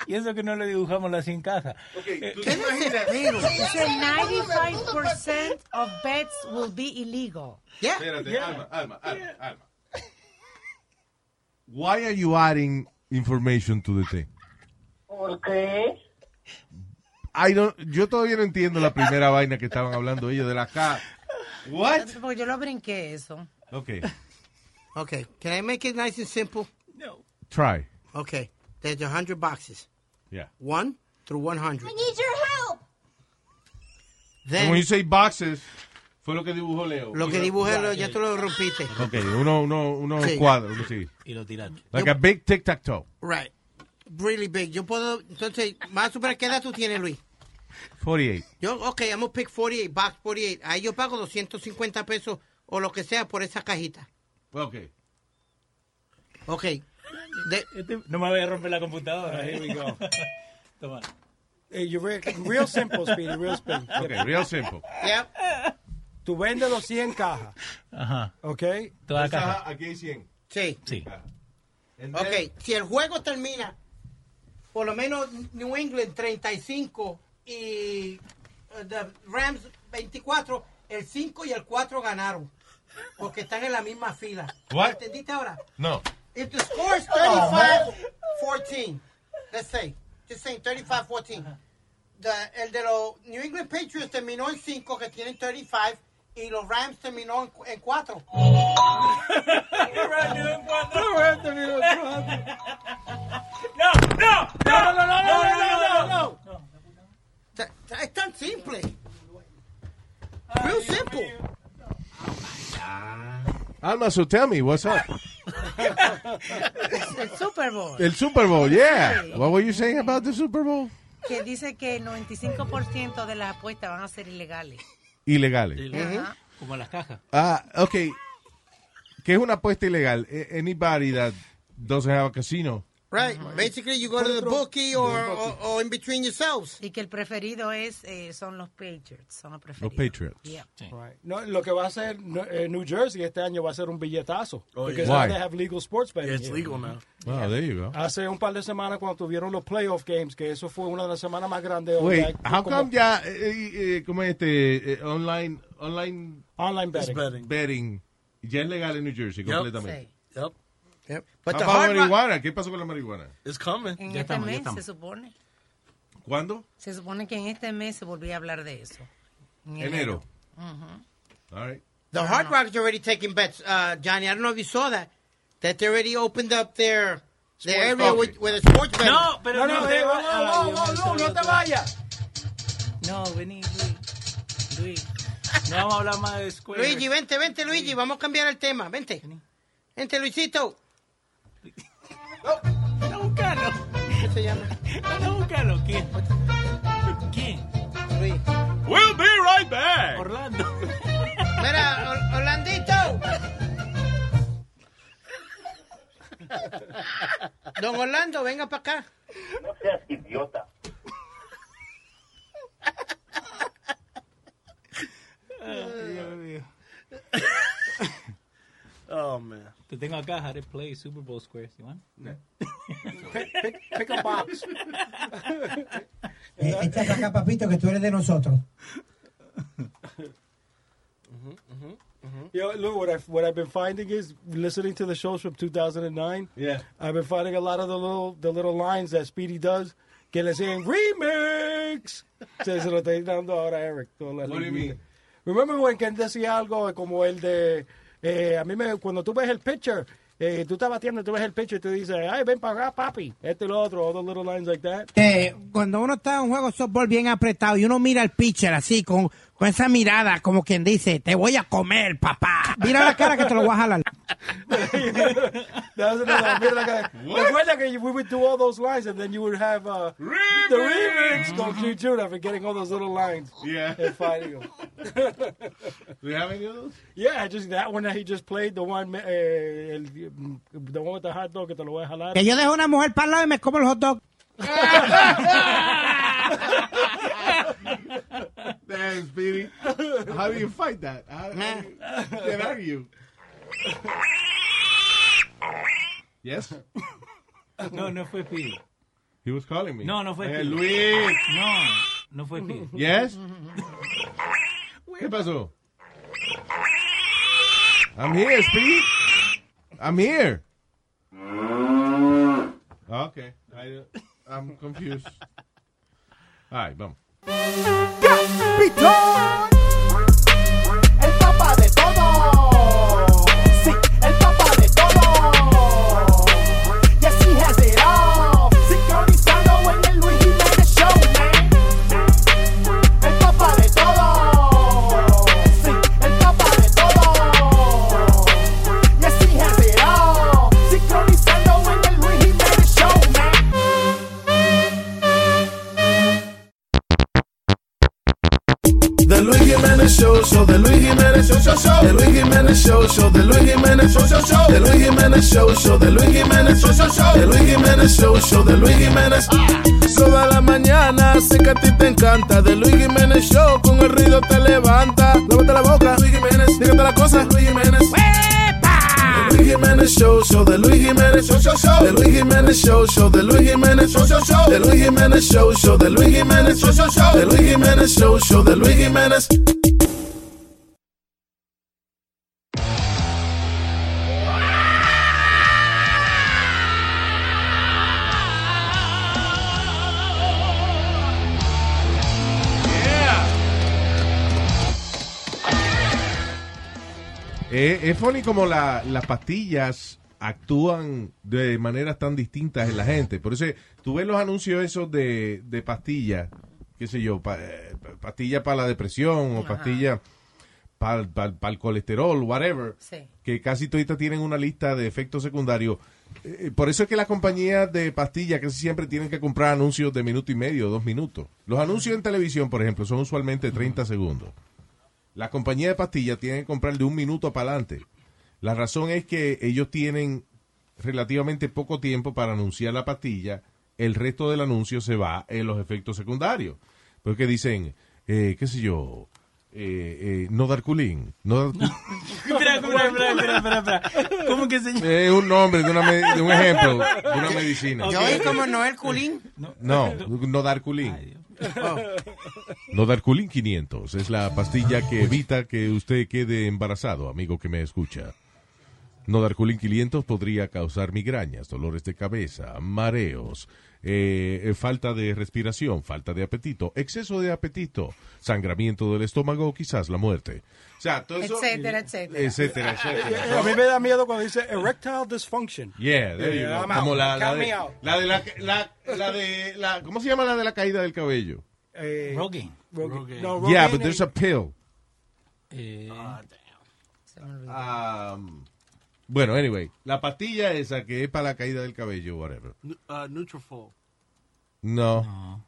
Y eso que no le dibujamos la sin caja. ¿Qué desespero? Dice 95% of bets will be illegal. Yeah. Espérate, Alma, Alma, Alma, Alma. Why are you adding information to the thing? ¿Por qué? I don't, yo todavía no entiendo la primera vaina que estaban hablando ellos de la K. What? Porque yo lo brinqué eso. Okay, Okay, can I make it nice and simple? No. Try. Okay, there's a hundred boxes. Yeah. One through one hundred. I need your help. And when you say boxes, fue lo que dibujó Leo. Lo que dibujé, lo- ya tú lo rompiste. Ok, uno, uno, uno Sí. cuadro, sí. Y lo tiraste. Like a big tic-tac-toe. Right. Really big. Yo puedo, entonces, más o menos, ¿qué edad tú tienes, Luis? 48. Yo, ok, I'm gonna pick 48, box 48. Ahí yo pago 250 pesos o lo que sea por esa cajita. Ok. Ok. De- Este- no me voy a romper la computadora. Here we go. Toma. Eh, you re- real simple, Speedy, real simple. Ok, real simple. Yep. Tú vendes los 100 cajas, Ajá. ¿ok? Toda caja. Aquí hay 100. Sí. Sí. Ok, si el juego termina, por lo menos New England 35 y uh, the Rams 24, el 5 y el 4 ganaron. Porque están en la misma fila. What? ¿Entendiste ahora? No. If the score is 35-14, let's say, just saying 35-14, the- el de los New England Patriots terminó en 5, que tienen 35, y los Rams terminó en, en 4. No, no, no, no, no, no, no, no, no. Ta- ta- Es tan simple. Real simple. Alma, so tell me, what's up? El Super Bowl. El Super Bowl, yeah. What were you saying about the Super Bowl? Que dice que el 95% de las apuestas van a ser ilegales. Ilegales. Como las cajas. Ah, ok. ¿Qué es una apuesta ilegal? A- Anybody that doesn't have a casino. Right. Basically, you go to the bookie or, or, or in between yourselves. Y que el preferido es eh, son los Patriots, son los preferidos. Patriots. Yeah. Right. No, lo que va a hacer eh, New Jersey este año va a ser un billetazo. Oh, because yeah. they have legal sports betting. Yeah, it's here. legal now. Wow, there you go. Hace un par de semanas cuando tuvieron los playoff games, que eso fue una de las semanas más grandes. Wait, Ya- how como- come ya, eh, eh, eh, ¿cómo es este, eh, online, online Online betting. betting. betting ya es legal en New Jersey Yep. completamente? Yep. Yep. But the hard rock, marihuana? ¿Qué pasó con la marihuana? It's coming. En Ya este estamos, mes se supone. ¿Cuándo? Se supone que en este mes se volvió a hablar de eso. En Enero. Ujú. All right. the Hard Rock's already taking bets. Uh, Johnny, I don't know if you saw that. That they already opened up their, their area betting. with, with the sports betting. No, pero No, no, no, no, no, Ay, no, no, no te vayas. No, vení, Luis. Luis. No vamos a hablar más de Square. Luigi, vente, vente, Luigi. Vamos a cambiar el tema. Vente. Vente, Luisito. Anda a buscarlo. ¿Qué se llama? Anda a buscarlo. ¿Quién? ¿Quién? Luis. We'll be right back. Orlando. Mira, Or- Orlandito. Don Orlando, venga para acá. No seas idiota. Dios mío. Oh man. Te tengo acá, how to play Super Bowl squares. You want? Pick, pick, pick a box. Eh, acá, papito, que tú eres de nosotros. Yo, look, what I've, what I've been finding is listening to the shows from 2009. Yeah. I've been finding a lot of the little the little lines that Speedy does. Que le siguen remix. Se, se lo estoy dando ahora a Eric. What do you mean? Remember when Ken decía algo como el de eh, a mí me cuando tú ves el picture eh, tú estás batiendo, tú ves el pitcher y tú dices, ay, ven para acá, papi. Este y lo otro, the little lines like that. Eh, cuando uno está en un juego de softball bien apretado y uno mira al pitcher así, con, con esa mirada, como quien dice, te voy a comer, papá. Mira la cara que te lo voy a jalar. That was another. Mira la cara. Recuerda que we would do all those lines and then you would have uh, the remix go through Judah for getting all those little lines. Yeah. And fighting them. Do you have any of those? Yeah, just that one that he just played, the one, eh, el, the one with the hot dog que te lo voy a jalar. Que yo dejo una mujer para el lado y me como el hot dog. Damn, Speedy. How do you fight that? How, how do you get out of you? Yes? No, no fue Speedy. He was calling me. No, no fue Eh, Luis. No, no fue Speedy. Yes? ¿Qué pasó? I'm here, Speedy. I'm here. Okay. I, I'm confused. All right, vamos. Pitón, Show, show, The Luis Jiménez Show, show, show. The Luis Jiménez Show, show, The Luis Jiménez Show, show, show. The Luis Jiménez Show, show, The Luis Jiménez Show, show, show. The Luis Jiménez Show, show, The Luis Jiménez. Toda la mañana sé que a ti te encanta. The Luis Jiménez Show, con el ruido te levanta. Lávate la boca, Luis Jiménez. Dígate la cosa, Luis Jiménez. Luis Jiménez Show, show, The Luis Jiménez Show, show, show. The Luis Jiménez Show, show, The Luis Jiménez Show, show, show. The Luis Jiménez Show, show, The Luis Jiménez Show, show, show. The Luis Jiménez Show, show, The Luis Jiménez. Eh, es funny como la- las pastillas actúan de maneras tan distintas en la gente. Por eso tú ves los anuncios esos de, de pastillas, qué sé yo, pa- eh, pastillas para la depresión o pastillas para el colesterol, whatever, Sí. que casi toditas tienen una lista de efectos secundarios. Eh, por eso es que las compañías de pastillas casi siempre tienen que comprar anuncios de minuto y medio, dos minutos. Los anuncios en televisión, por ejemplo, son usualmente 30 segundos. La compañía de pastillas tiene que comprar de un minuto para adelante. La razón es que ellos tienen relativamente poco tiempo para anunciar la pastilla. El resto del anuncio se va en los efectos secundarios. Porque dicen, eh, qué sé yo, eh, eh, no Darculín. No Darculín. Espera, espera, espera, espera. ¿Cómo que se llama? Es un nombre de, una de un ejemplo de una medicina. Yo oí como Noel Culín. No, no Darculín. No Darculín 500 es la pastilla que evita que usted quede embarazado, amigo que me escucha. No Darculín 500 podría causar migrañas, dolores de cabeza, mareos, eh, eh, falta de respiración, falta de apetito, exceso de apetito, sangramiento del estómago quizás la muerte. O sea, todo eso... Etcétera, etcétera. Etcétera, Eh, etcétera. A mí me da miedo cuando dice erectile dysfunction. Yeah, there you go. Como la, la de, la de la, la, la de la, ¿cómo se llama la de la caída del cabello? Eh, Rogaine. Rogaine. No, yeah, Rogaine but there's es- a pill. Eh, Um, bueno, anyway, la pastilla esa que es para la caída del cabello, whatever. Uh, Nutrafol. No.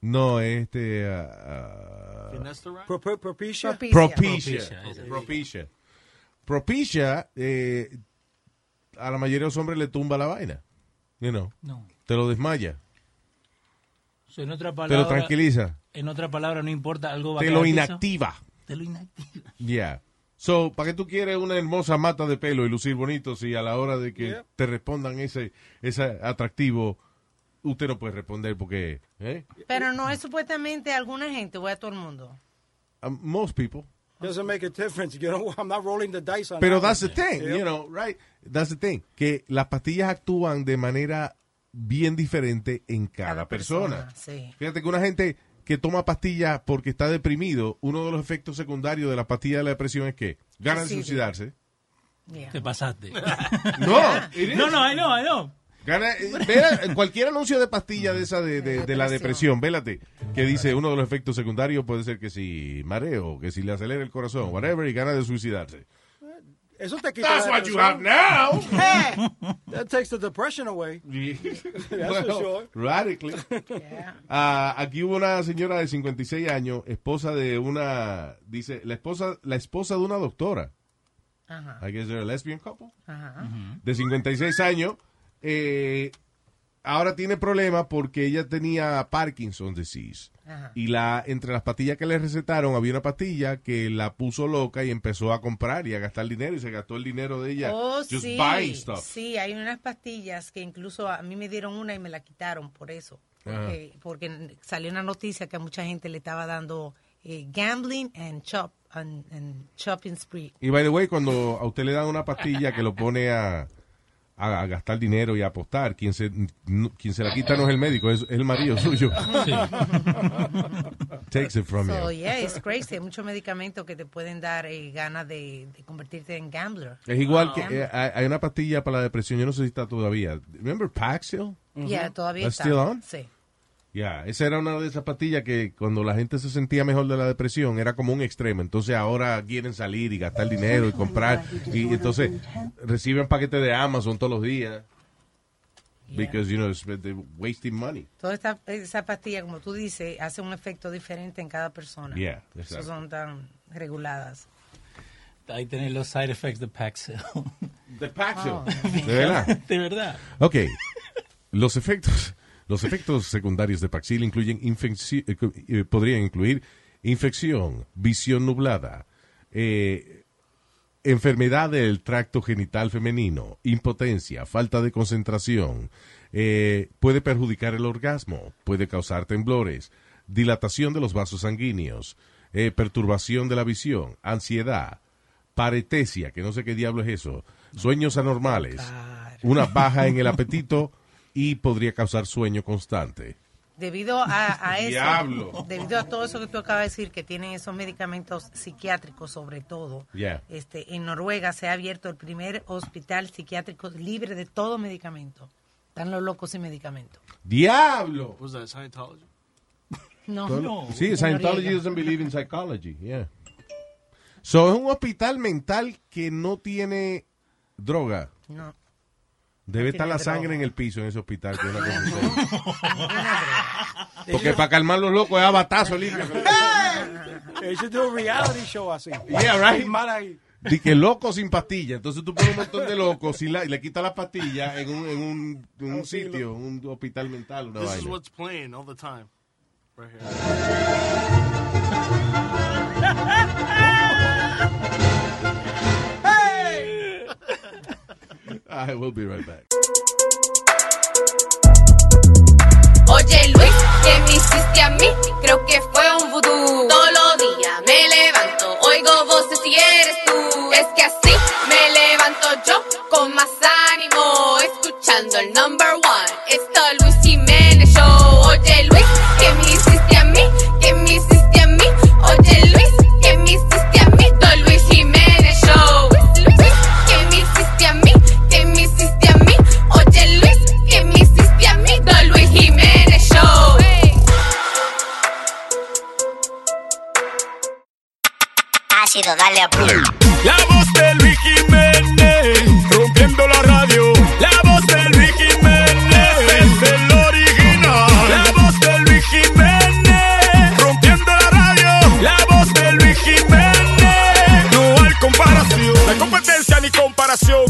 No, este... Pro- pro- propicia. Propicia. Propicia. Propicia. Propicia, eh, a la mayoría de los hombres le tumba la vaina. You know, No. te lo desmaya, So, en otra te lo tranquiliza, En otra palabra, no importa, algo va a te lo inactiva. Te lo inactiva. Yeah. So, ¿para qué tú quieres una hermosa mata de pelo y lucir bonito si a la hora de que Yeah. te respondan ese, ese atractivo, usted no puede responder porque, ¿eh? Pero no es supuestamente alguna gente, voy a todo el mundo. Um, most people. Doesn't make a difference. You know, I'm not rolling the dice on Pero that that's the thing, Yeah. you know, right? That's the thing. Que las pastillas actúan de manera bien diferente en cada, persona. Sí. Fíjate que una gente que toma pastillas porque está deprimido, uno de los efectos secundarios de la pastilla de la depresión es que ganan de suicidarse. Yeah. Te pasaste. No, no, no, I know, I know. Gana, eh, cualquier anuncio de pastilla de esa de, de- de la depresión, vélate, que dice uno de los efectos secundarios puede ser que si mareo, que si le acelera el corazón, whatever, y gana de suicidarse. Eso te quita That's la what you have now. That takes the depression away. That's for sure. radically. Ah, aquí hubo una señora de 56 años, esposa de una, dice, la esposa, la esposa de una doctora. Ajá. I guess they're a lesbian couple. Ajá. De 56 años. eh, ahora tiene problemas porque ella tenía Parkinson's disease. Ajá. Y la, entre las pastillas que le recetaron, había una pastilla que la puso loca y empezó a comprar y a gastar dinero y se gastó el dinero de ella. Oh, just sí, buying stuff. sí, hay unas pastillas que incluso a mí me dieron una y me la quitaron por eso. Porque, porque salió una noticia que a mucha gente le estaba dando eh, gambling and chop and, and shopping spree. Y by the way, cuando a usted le dan una pastilla que lo pone a, a, a gastar dinero y a apostar, quien se, no- quien se la quita no es el médico, es, es el marido suyo. Sí. Takes it from So, you. yeah, it's crazy. Hay muchos medicamentos que te pueden dar eh, ganas de, de convertirte en gambler. Es igual que eh, hay una pastilla para la depresión, yo no sé si está todavía. Remember Paxil? Yeah, todavía That's está. still on? Sí. Ya, esa era una de esas pastillas que cuando la gente se sentía mejor de la depresión era como un extremo. Entonces ahora quieren salir y gastar dinero y comprar. Y entonces reciben paquetes de Amazon todos los días. Because, you know, it's- they're wasting money. Toda esta, esa pastilla, como tú dices, hace un efecto diferente en cada persona. Yeah, Eso exacto. son tan reguladas. Ahí tenés los side effects de Paxil. ¿De Paxil? Oh. ¿De verdad? De verdad. Ok. Los efectos, los efectos secundarios de Paxil incluyen eh, eh, podrían incluir infección, visión nublada, eh, enfermedad del tracto genital femenino, impotencia, falta de concentración, eh, puede perjudicar el orgasmo, puede causar temblores, dilatación de los vasos sanguíneos, eh, perturbación de la visión, ansiedad, paretesia, que no sé qué diablo es eso, sueños anormales, una baja en el apetito y podría causar sueño constante. Debido a, a eso, Diablo. debido a todo eso que tú acabas de decir, que tienen esos medicamentos psiquiátricos sobre todo, Yeah. este, en Noruega se ha abierto el primer hospital psiquiátrico libre de todo medicamento. Están los locos sin medicamento. ¡Diablo! Was that Scientology? No, Todo- Sí, Scientology doesn't believe in psychology. Yeah. So, es un hospital mental que no tiene droga. No. Debe estar la sangre droga. en el piso en ese hospital. que es seria. Porque para calmar los locos es a batazo limpio. They should do a reality show así. Yeah, right. Mal ahí. Di que loco sin pastilla. Entonces tú pones un montón de locos sin la- y le quitas la pastilla en un, en un, en un sitio, un hospital mental, una This is vaina. what's playing all the time. Right here. I will be right back. Oye Luis, ¿qué me hiciste a mí? Creo que fue un vudú. Todos los días me levanto, oigo voces y eres tú. Es que así me levanto yo con más ánimo, escuchando el number one. Esto Luis Dale a play. La voz de Luis Jiménez, rompiendo la radio. La voz de Luis Jiménez, es el original. La voz de Luis Jiménez, rompiendo la radio. La voz de Luis Jiménez, no hay comparación. No hay competencia ni comparación.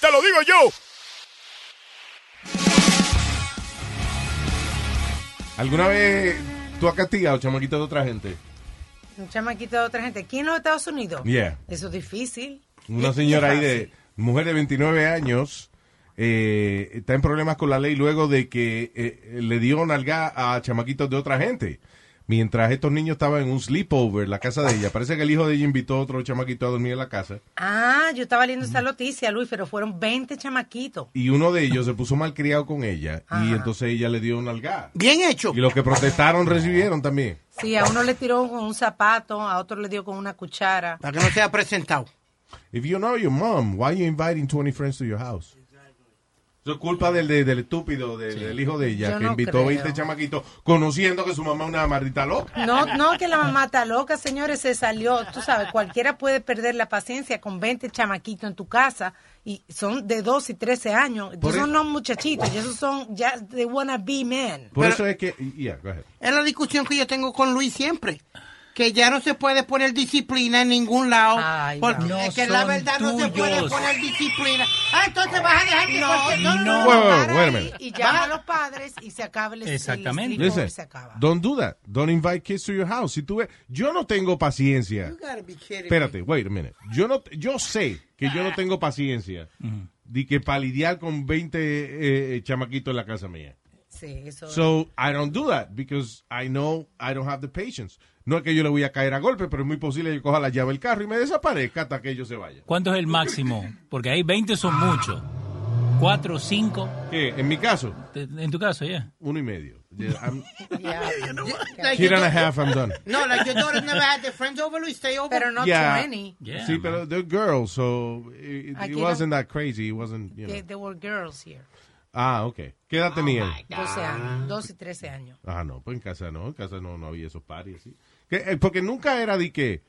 Te lo digo yo. ¿Alguna vez tú has castigado chamaquito de otra gente? Un chamaquito de otra gente. ¿Aquí en los Estados Unidos? Yeah. Eso es difícil. Una señora ahí de, mujer de 29 años, eh, está en problemas con la ley luego de que eh, le dio nalga a chamaquitos de otra gente. Mientras estos niños estaban en un sleepover en la casa de ella. Parece que el hijo de ella invitó a otro chamaquito a dormir en la casa. Ah, yo estaba leyendo esa noticia, Luis, pero fueron 20 chamaquitos. Y uno de ellos se puso malcriado con ella. Y entonces ella le dio nalga. Bien hecho. Y los que protestaron recibieron también. Sí, a uno le tiró con un zapato, a otro le dio con una cuchara. Para que no sea presentado. If you know your mom, why you inviting 20 friends to your house? Eso es culpa del, del, del estúpido, del, del hijo de ella, Yo que no invitó creo. 20 chamaquitos conociendo que su mamá es una maldita loca. No, no, que la mamá está loca, señores, se salió. Tú sabes, cualquiera puede perder la paciencia con 20 chamaquitos en tu casa y son de 12 y 13 años. Por Esos son eso- no muchachitos, y esos son, ya, they wanna be men. Por eso es que... Yeah, go ahead. Es la discusión que yo tengo con Luis siempre. Que ya no se puede poner disciplina en ningún lado. porque no. es que la verdad no se puede tuyos. poner disciplina. Ah, entonces vas a dejar que No, cualquier- no, no, no. no. Ahí. minute. Y llama a los padres y se acaba el Exactamente. el Listen, se acaba. don't do that. Don't invite kids to your house. Si tú ves, yo no tengo paciencia. You gotta be kidding me. Espérate, wait a minute. Yo no, yo sé que yo no tengo paciencia de que para lidiar con 20 eh, eh, chamaquitos en la casa mía. Sí, eso So I don't do that because I know I don't have the patience. No es que yo le voy a caer a golpe, pero es muy posible que yo coja la llave del carro y me desaparezca hasta que ellos se vayan. ¿Cuánto es el máximo? Porque ahí 20 son muchos. ¿Cuatro, cinco? ¿Qué? En mi caso. En tu caso, ya. Uno y medio. Yeah, I'm- Like Kid your and a half, I'm done. No, like your daughter never had their friends over, Luis, stay over. Pero no Yeah. 20. Sí, pero they're girls, so it, it wasn't no- that crazy. It wasn't, you know. Were girls here. Ah, ok. ¿Qué edad tenían? 12 años, 12 y 13 años. Ah, no, pues en casa no, en casa no, no había esos paris así. Que, eh, porque nunca era de que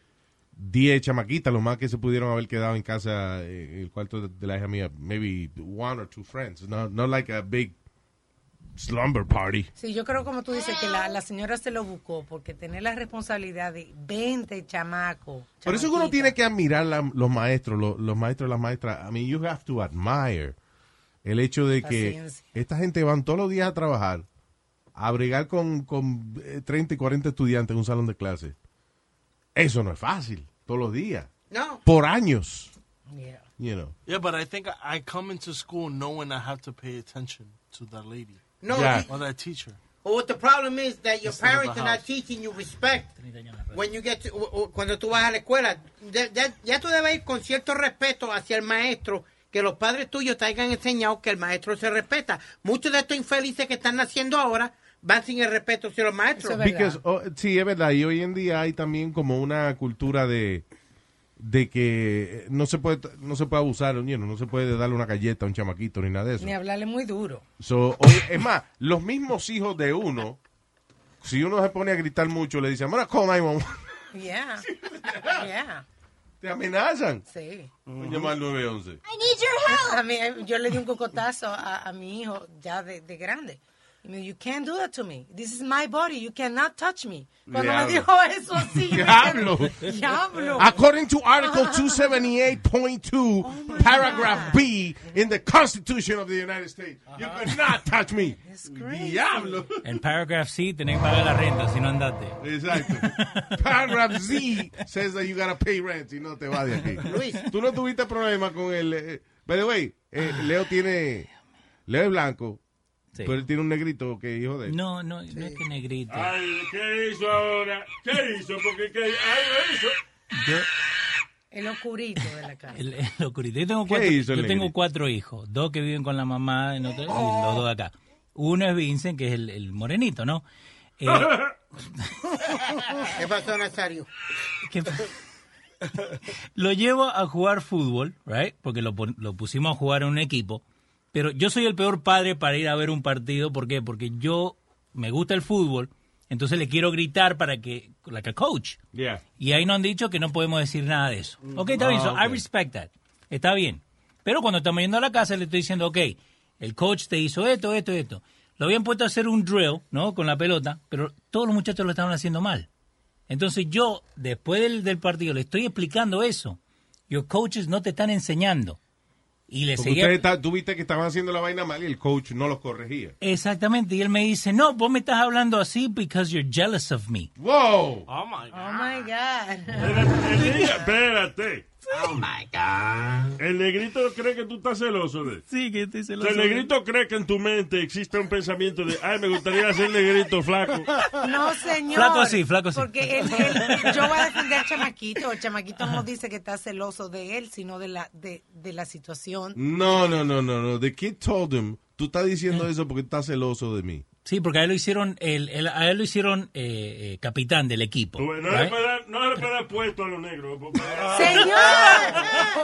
10 chamaquitas, lo más que se pudieron haber quedado en casa, eh, en el cuarto de, la hija mía, maybe one or two friends, no, not like a big slumber party. Sí, yo creo como tú dices que la, la señora se lo buscó porque tener la responsabilidad de 20 chamacos. Por eso uno tiene que admirar la- los maestros, lo- los, maestros las maestras. I mean, you have to admire el hecho de que Paciencia. esta gente van todos los días a trabajar, a bregar con, con eh, 30 y 40 estudiantes en un salón de clase. Eso no es fácil, todos los días. No. Por años. Yeah. You know. Yeah, but I think I, I come into school knowing I have to pay attention to that lady. No, Yeah. Or that teacher. Well, what the problem is that your Instead parents are not teaching you respect when you get to- o- o- cuando tú vas a la escuela. Ya, ya- ya tú debes ir con cierto respeto hacia el maestro, que los padres tuyos te hayan enseñado que el maestro se respeta. Muchos de estos infelices que están naciendo ahora van sin el respeto hacia los maestros. Because, oh, sí, es verdad. Y hoy en día hay también como una cultura de de que no se puede no se puede abusar, you know, no se puede darle una galleta a un chamaquito ni nada de eso. Ni hablarle muy duro. So, hoy- es más, los mismos hijos de uno, si uno se pone a gritar mucho, le dicen, I'm gonna call 911". Yeah. Yeah. Te amenazan. Sí. Voy a llamar al 911. I need your help. A mí, yo le di un cocotazo a, a mi hijo ya de, de grande. Y me dijo, you can't do that to me. This is my body. You cannot touch me. Cuando me Diablo. dijo eso así. yo me Diablo. Diablo. According to Article 278.2, paragraph B in the Constitution of the United States, you cannot touch me. Diablo. En paragraph C tenés que pagar la renta si no andate. Exacto. Paragraph Z says that you gotta pay rent si no te vas de aquí. Luis. Tú no tuviste problema con el... eh, by the way, eh, Leo tiene... Leo es blanco, Sí. pero él tiene un negrito que hijo de él. No, no, no es que negrito. Ay, ¿qué hizo ahora? ¿Qué hizo? Porque ¿qué ay, hizo? El oscurito de la calle. El, el oscurito. Yo tengo ¿Qué cuatro, hizo el yo tengo cuatro hijos, dos que viven con la mamá en otro, y los dos acá. Uno es Vincent, que es el, el morenito, ¿no? Eh, ¿Qué pasó, Nazario? que- lo llevo a jugar fútbol, right? Porque lo, lo pusimos a jugar en un equipo. Pero yo soy el peor padre para ir a ver un partido. ¿Por qué? Porque yo me gusta el fútbol, entonces le quiero gritar para que, like a coach. Yeah. Y ahí nos han dicho que no podemos decir nada de eso. Ok, está bien, Ah, so I respect that. Está bien. Pero cuando estamos yendo a la casa le estoy diciendo, ok, el coach te hizo esto, esto, esto. Lo habían puesto a hacer un drill, ¿no? Con la pelota, pero todos los muchachos lo estaban haciendo mal. Entonces yo, después del, del partido, le estoy explicando eso. Your coaches no te están enseñando. Y le Porque seguía... está- tú viste que estaban haciendo la vaina mal y el coach no los corregía. Exactamente. Y él me dice, no, vos me estás hablando así because you're jealous of me. ¡Wow! Oh my God. Oh my God. Espérate, espérate. Oh my God. El negrito cree que tú estás celoso de él. Sí, que estoy O celoso. sea, el negrito cree que en tu mente existe un pensamiento de, ay, me gustaría ser negrito flaco. No, señor. Flaco sí, flaco sí. Porque él, él- yo voy a defender al chamaquito. El chamaquito no dice que está celoso de él, sino de la, de, de la situación. No, no, no, no, no. The kid told him, tú estás diciendo eso porque estás celoso de mí. Sí, porque a él lo hicieron, el, el- a él lo hicieron eh, eh, capitán del equipo. No, le right? puede dar, no le puede dar puesto a los negros. Señor,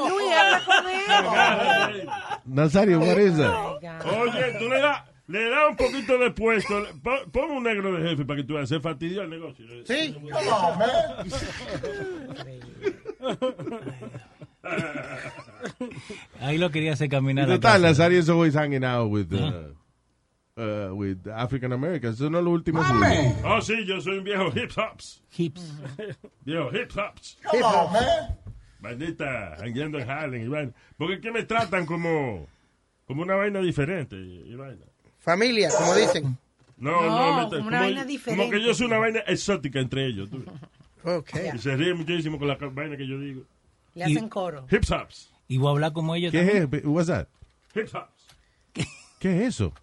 Luis, habla con él. Nazario, what is that? Oye, tú le das le das un poquito de puesto. pon, pon un negro de jefe para que tú veas. Se fastidia el negocio. Sí. Ahí lo quería hacer caminar. Total, casa. Nazario is always hanging out with, uh, uh, with African Americans. Eso no es lo último. Oh, sí, yo soy un viejo hip hops. Hips. Viejo hip hops. Come on, man. Maldita, jangueando en Harlem y vaina. Porque que me tratan como, como una vaina diferente. y- vaina. Familia, como dicen. No, No, no, me como tra- una vaina diferente. Como que yo soy una vaina exótica entre ellos. tú. Ok. Y se ríen muchísimo con la vaina que yo digo. Le hacen coro. Hip hops. Y voy a hablar como ellos ¿Qué también. es? What's that? Hip hops. ¿Qué es eso?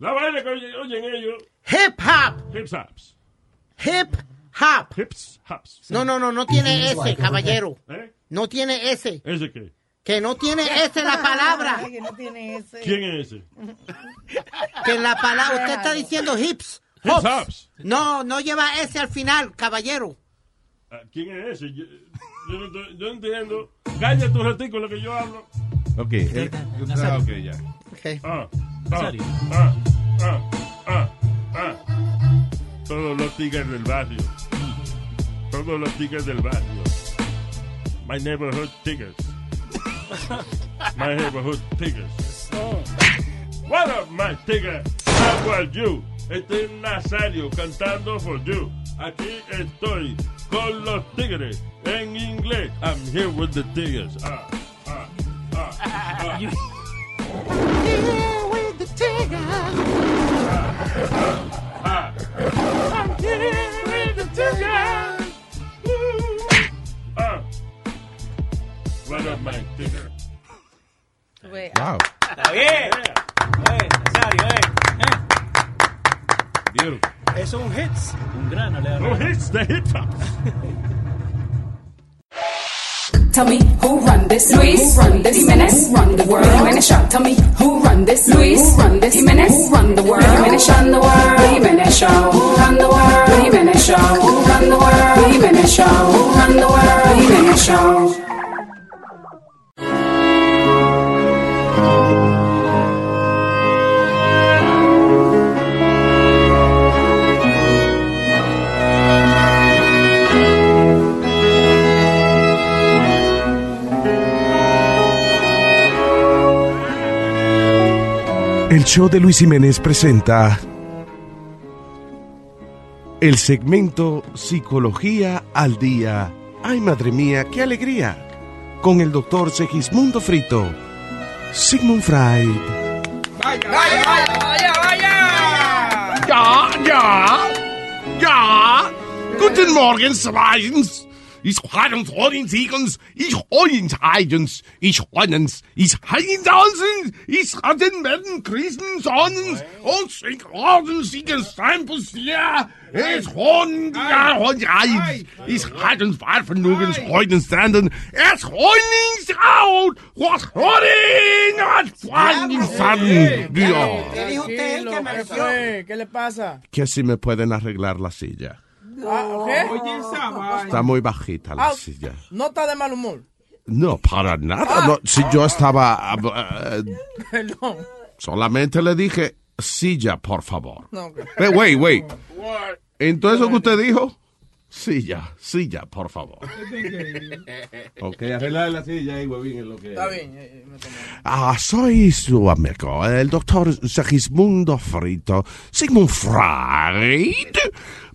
La vaina que oyen, ellos. Hip hop. Hip hops. Hip hop. Hips hops. No, no, no, no tiene ese, caballero. ¿Eh? No tiene ese. ¿Ese qué? Que no tiene ese la palabra. Ay, que no tiene ese. ¿Quién es ese? Que la palabra, usted está diciendo hips. Hips hops. hops. No, no lleva ese al final, caballero. Ah, ¿Quién es ese? Yo, yo no, yo entiendo. Cállate un ratico lo que yo hablo. Ok, eh, ah, ok, ya. Ah, ah, ah, ah, ah, ah. Todos los tigres del barrio. Todos los tigres del barrio. My neighborhood tigers. My neighborhood tigers. What up, my tigger? How are you? Este es Nazario cantando for you. Aquí estoy con los tigres en inglés. I'm here with the tigers. Ah, ah, ah, ah. Here with the Ah. I'm here with the tigers. Ah. What up, my tigger? Wow. Está bien. Eh, Nazario, eh. Beautiful. Es un hits. Un grano le No hits, the hip hop. Tell me who run this, Luis. Who run this, Jimenez. Who run the world, Jimenez Show. Tell me who run this, Luis. Who run this, Jimenez. Who run the world, Jimenez Show. The world, Jimenez Show. Who run the world, Jimenez Show. Who run the world, Jimenez Show. Who run the world, Jimenez Show. El show de Luis Jiménez presenta el segmento Psicología al Día. Ay, madre mía, qué alegría. Con el doctor Segismundo Frito, Sigmund Freud. Vaya, vaya, vaya, vaya, vaya. Ja, ja, ja. Guten Morgen, Zweitens. Ich freuen uns, Siegens. Ich Heidens. Ich freuen Ich heidens. Ich hatten werden Krisen Sonnens. Und sich Orden Siegens sein Bussier. Ich freuen ja und rein. Ich heidens warfen nugens freuen standen. Es freuen sich out. Was freuen was freuen standen. Ja. ¿Qué dijo usted que ¿Qué le pasa? Que si me pueden arreglar la silla. Ah, ¿qué? Oye, esa vaina. Está muy bajita la Ah, silla. No está de mal humor. No, para nada. No, si yo estaba... eh, Perdón. solamente le dije, silla, por favor. No, ok. Eh, wait, wait. Entonces, ¿eso que usted dijo? Silla, silla, por favor. Ok, arreglar la silla y huevín es lo que... Está bien. eh, me tomo. Ah, soy su amigo, el doctor Segismundo Frito, Sigmund Freud,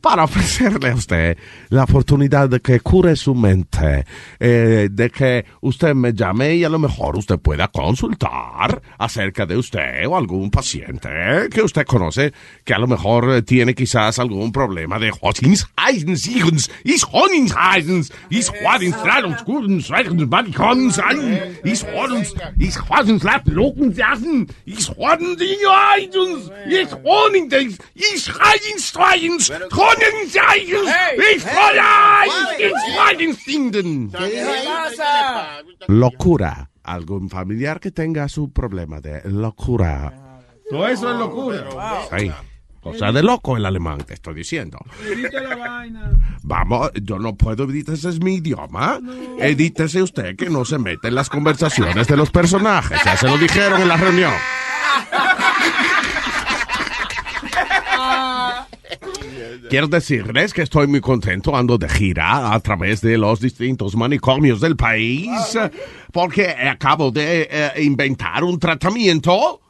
para ofrecerle a usted la oportunidad de que cure su mente, eh, de que usted me llame y a lo mejor usted pueda consultar acerca de usted o algún paciente que usted conoce que a lo mejor eh, tiene quizás algún problema de Heidenstinden. Locura. Algún familiar que tenga su problema de locura. Todo eso es locura. Sí. O sea, de loco el alemán, te estoy diciendo. Vamos, yo no puedo editar, ese es mi idioma. Edítese usted que no se mete en las conversaciones de los personajes. Ya se lo dijeron en la reunión. Quiero decirles que estoy muy contento, ando de gira a través de los distintos manicomios del país, porque acabo de eh, inventar un tratamiento,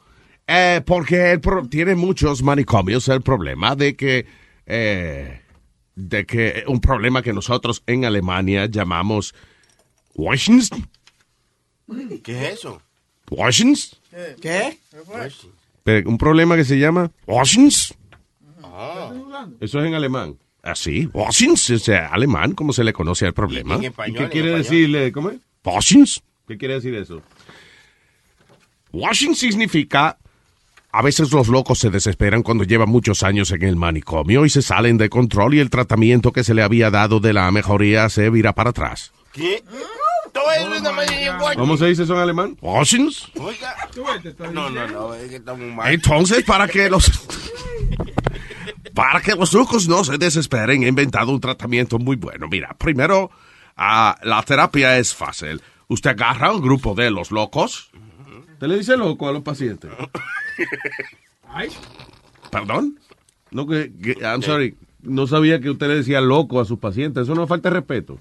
eh, porque el pro- tiene muchos manicomios el problema de que, eh, de que un problema que nosotros en Alemania llamamos Washings, ¿Qué es eso? Washings, ¿Qué? Pero un problema que se llama Washings. Ah. Eso es en alemán. Así, Washings, o sea, alemán, como se le conoce al problema. Y en español, qué en quiere decirle? ¿Cómo es? Washings. ¿Qué quiere decir eso? Washing significa a veces los locos se desesperan cuando llevan muchos años en el manicomio y se salen de control y el tratamiento que se le había dado de la mejoría se vira para atrás. ¿Qué? ¿Cómo se dice eso en alemán? Washings. Oiga. No, no, no, es que estamos mal. Entonces, para que los para que los locos no se desesperen, he inventado un tratamiento muy bueno. Mira, primero, ah, la terapia es fácil. Usted agarra un grupo de los locos. ¿Usted le dice loco a los pacientes? ¿Perdón? No, que, que- I'm sorry. No sabía que usted le decía loco a sus pacientes. Eso no falta de respeto.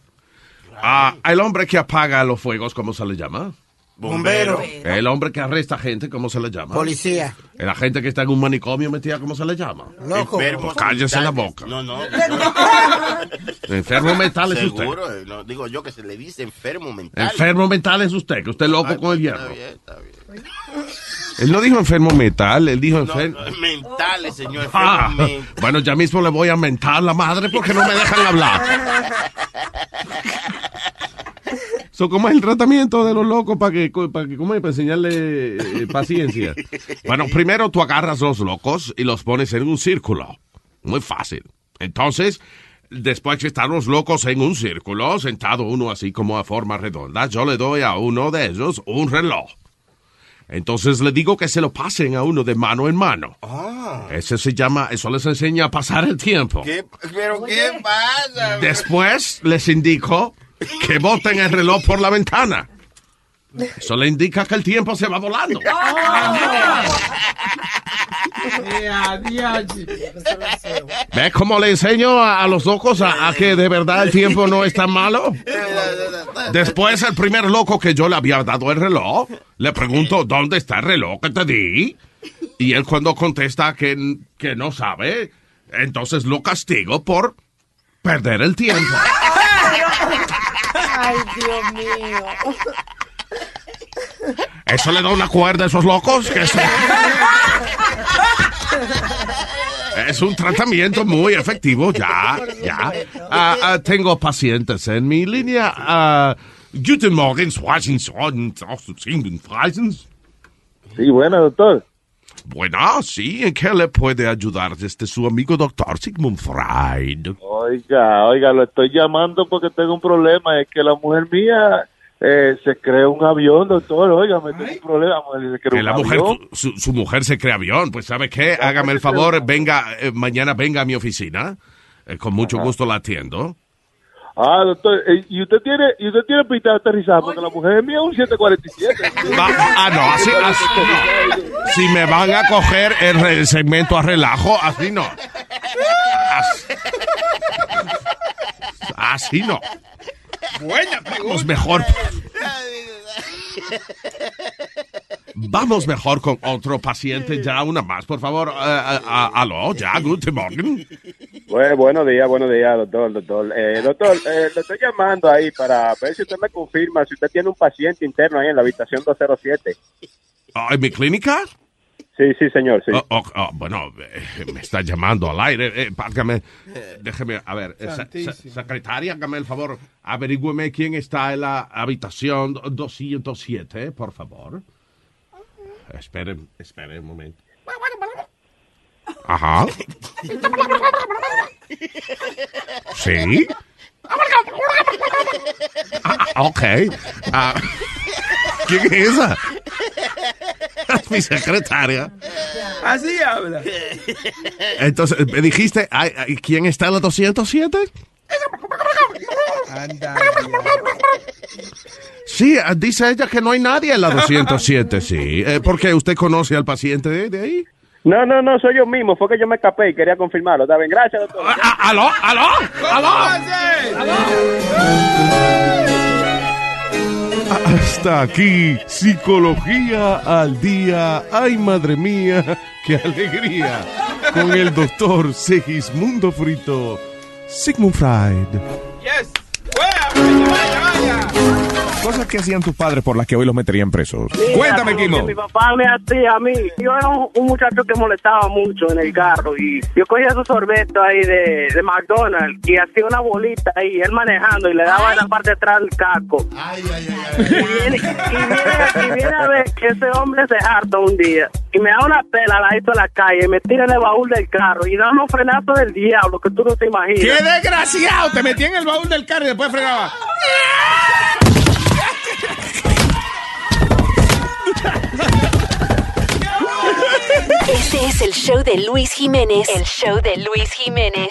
Ah, el hombre que apaga los fuegos, ¿cómo se le llama? Bombero. El hombre que arresta gente, ¿cómo se le llama? Policía. La gente que está en un manicomio metida, ¿cómo se le llama? Loco. Pues cállese la boca. No, no. Enfermo mental es usted. Seguro, eh, no, digo yo que se le dice enfermo mental. Enfermo mental es usted, que usted es loco Ay, con el está hierro. bien, está bien. Él no dijo enfermo mental, él dijo No, enfermo. no, mentales, señor. Ah, enfermo mental. bueno, ya mismo le voy a mentar la madre porque no me dejan hablar. So, ¿Cómo es el tratamiento de los locos para que, para que, ¿cómo es? Para enseñarle eh, paciencia? Bueno, primero tú agarras los locos y los pones en un círculo. Muy fácil. Entonces, después que están los locos en un círculo, sentado uno así como a forma redonda, yo le doy a uno de ellos un reloj. Entonces le digo que se lo pasen a uno de mano en mano. Ah. Eso se llama, eso les enseña a pasar el tiempo. ¿Qué? ¿Pero qué pasa? Después les indico que boten el reloj por la ventana. Eso le indica que el tiempo se va volando. ¿Ves cómo le enseño a, a los locos a, a que de verdad el tiempo no es tan malo? Después, el primer loco que yo le había dado el reloj, le pregunto, ¿dónde está el reloj que te di? Y él cuando contesta que, que no sabe, entonces lo castigo por perder el tiempo. Ay, Dios mío. ¿Eso le da una cuerda a esos locos? Que Es un tratamiento muy efectivo, ya, ya. Ah, ah, tengo pacientes en mi línea. ah, Guten Morgen, Washington, Sí, bueno, doctor. Bueno, sí, ¿en qué le puede ayudar este su amigo doctor Sigmund Freud? Oiga, oiga, lo estoy llamando porque tengo un problema. Es que la mujer mía eh, se creó un avión, doctor. Oiga, me tengo un problema. Se Que un la mujer, avión. su, su mujer se cree avión. Pues, ¿sabe qué? Hágame el favor, venga, eh, mañana venga a mi oficina. Eh, con mucho gusto la atiendo. Ah, doctor, eh, y usted tiene, y usted tiene pista de aterrizar porque la mujer mía es un 747. Va- ah, no, así, así no. Si me van a coger el, segmento a relajo, así no. Así, así no. Vamos mejor. Vamos mejor con otro paciente, ya una más, por favor. Ah, aló, ya, guten Morgen. Bueno, buenos días, buenos días, doctor, doctor. Eh, doctor, eh, le estoy llamando ahí para ver si usted me confirma si usted tiene un paciente interno ahí en la habitación 207. Ah, ¿En mi clínica? Sí, sí, señor, sí. Oh, oh, oh, bueno, eh, me está llamando al aire. Eh, págame, déjeme, a ver, eh, sa- sa- Santísimo. secretaria, hágame el favor, averigüeme quién está en la habitación 207, eh, por favor. Espere, espere un momento. Ajá. Sí. Ah, ok. Ah, ¿Quién es esa? Es mi secretaria. Así habla. Entonces, me dijiste, ay, ay, ¿quién está en la 207? Anda. Sí, ah, dice ella que no hay nadie en la 207, sí. Eh, ¿Por qué? ¿Usted conoce al paciente de ahí? No, no, no, soy yo mismo. Fue que yo me escapé y quería confirmarlo. Está bien, gracias, doctor. ¿Aló? ¿Aló? Hasta aquí, psicología al día. Ay, madre mía, qué alegría. Con el doctor Segismundo Frito, Sigmund Freud. Yes. Fuera, vaya, vaya. Cosas que hacían tus padres por las que hoy los meterían presos. Mira, Cuéntame, Kimo. Mi papá me hacía a mí. Yo era un, un muchacho que molestaba mucho en el carro y yo cogía su sorbeto ahí de, de McDonald's y hacía una bolita ahí, él manejando y le daba en la parte de atrás el casco. Y viene, y, viene, y viene a ver que ese hombre se harta un día y me da una pela al ladito de la calle y me tira en el baúl del carro y da unos frenazos del diablo que tú no te imaginas. ¡Qué desgraciado! Te metí en el baúl del carro y después fregaba. Este es el show de Luis Jiménez. El show de Luis Jiménez.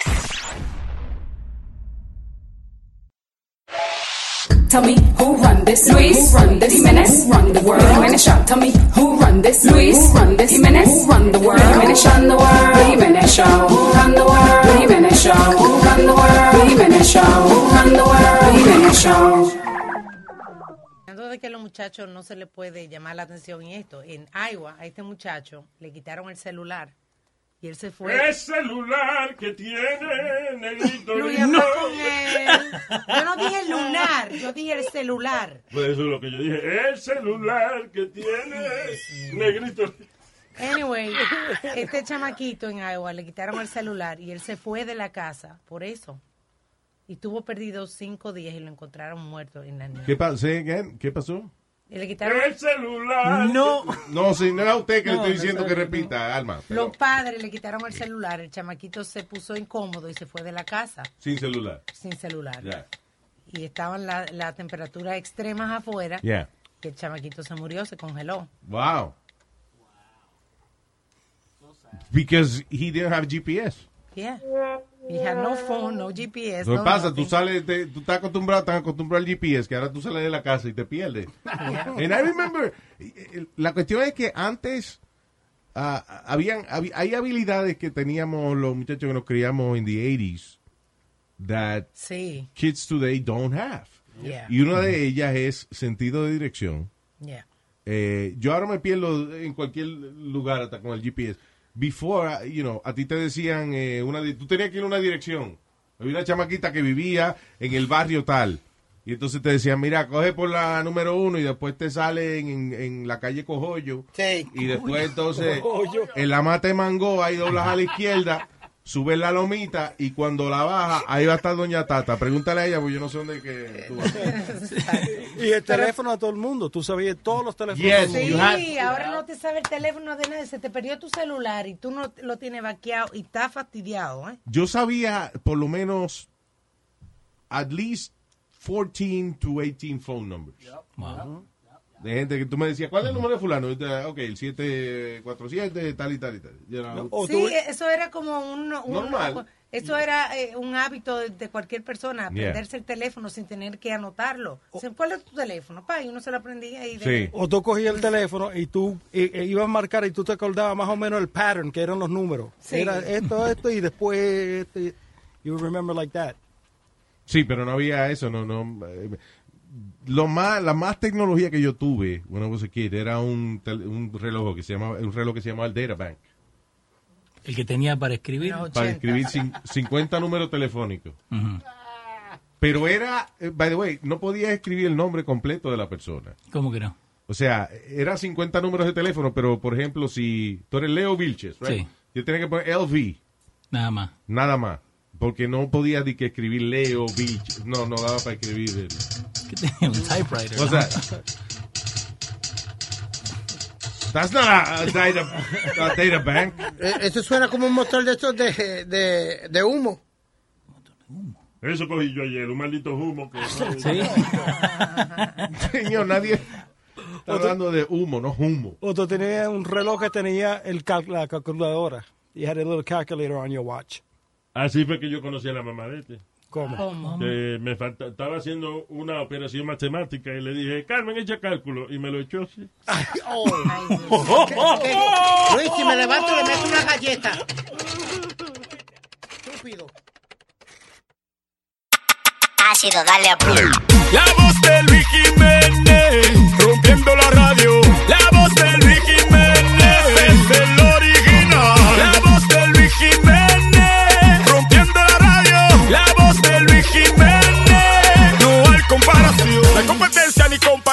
Tell me who run this, Luis. Who run this, Jimenez. Run the world. Jimenez show. Tell me who run this, Luis. Who run this, Jimenez. Run the world. Jimenez run the world. Jimenez show. Who run the world? Jimenez show. Who run the world? Jimenez show. Who run the world? Jimenez show. De que a los muchachos no se le puede llamar la atención y esto, en Iowa a este muchacho le quitaron el celular y él se fue. El celular que tiene negrito. Luis, habla con él. Yo no dije lunar, yo dije el celular. Pues eso es lo que yo dije. El celular que tiene negrito. Anyway, este chamaquito en Iowa le quitaron el celular y él se fue de la casa por eso. Y estuvo perdido cinco días y lo encontraron muerto en la nieve. ¿Qué, pa-? ¿Qué pasó? Y le quitaron El celular. No. No, si no es a usted que le estoy diciendo no, que no. repita, Alma. pero Los padres le quitaron el celular, el chamaquito se puso incómodo y se fue de la casa sin celular. sin celular. Y estaban las la temperaturas extremas afuera, Yeah. que el chamaquito se murió, se congeló. Wow. Because he didn't have GPS. Yeah. Had no phone, no GPS. Lo no pasa, nothing. tú sales, de- tú estás acostumbrado, estás acostumbrado al GPS, que ahora tú sales de la casa y te pierdes. Yeah. And I remember, eh, la cuestión es que antes ah, habían, habi- hay habilidades que teníamos los muchachos que nos criamos en the 80s that Sí. kids today don't have. Yeah. Y una de ellas es sentido de dirección. Yeah. Eh, yo ahora me pierdo en cualquier lugar hasta con el GPS. Before, uh, you know, a ti te decían, eh, una, tú tenías que ir a una dirección. Había una chamaquita que vivía en el barrio tal. Y entonces te decían, mira, coge por la número uno y después te sale en, en la calle Cojollo. Y después entonces Cojollo. en la mata de mango ahí doblas a la izquierda, subes la lomita y cuando la bajas, ahí va a estar Doña Tata. Pregúntale a ella, porque yo no sé dónde que tú vas. Y el teléfono a todo el mundo. Tú sabías todos los teléfonos. Yes, Sí, mundo. ahora no te sabe el teléfono de nadie. Se te perdió tu celular y tú no lo tienes vaqueado y estás fastidiado, ¿eh? yo sabía por lo menos at least 14 to 18 phone numbers. De gente que tú me decías, ¿cuál es el número de fulano? Y te- Ok, el 747, tal y tal y tal. You know. sí, eso era como un... un- Normal. Eso era eh, un hábito de, de cualquier persona, Yeah. aprenderse el teléfono sin tener que anotarlo. O ¿Cuál es tu teléfono? Pa, y uno se lo aprendía y de- O tú cogías el teléfono y tú eh, eh, ibas a marcar y tú te acordabas más o menos el pattern, que eran los números. Sí. Era esto, esto y después esto. y- You remember like that. Sí, pero no había eso, no, no. Lo más, la más tecnología que yo tuve when I was a kid era un, tel- un reloj que se llamaba, un reloj que se llamaba el Data Bank. El que tenía para escribir. Para escribir cin- 50 números telefónicos. Pero era, eh, by the way, no podías escribir el nombre completo de la persona. ¿Cómo que no? O sea, eran 50 números de teléfono, pero por ejemplo, si tú eres Leo Vilches, right? Sí. yo tenía que poner LV, Nada más. nada más. Porque no podía ni que escribir Leo Vilches. No, no daba para escribir. el- Un typewriter. ¿no? sea, that's not a, a data, a data bank. Eh, Eso suena como un motor de estos de, de, de humo. Eso cogí yo ayer, un maldito humo. Que, Señor, nadie está hablando de humo, no humo. Otro tenía un reloj que tenía el cal- la calculadora. You had a little calculator on your watch. Así fue que yo conocí a la mamá de este. ¿Cómo? Que me falta, estaba haciendo una operación matemática y le dije, Carmen, echa cálculo. Y me lo echó así. Luis, si me levanto le meto una galleta. Estúpido. Ácido, dale a play. La voz de Luis Jiménez, rompiendo la radio. La voz de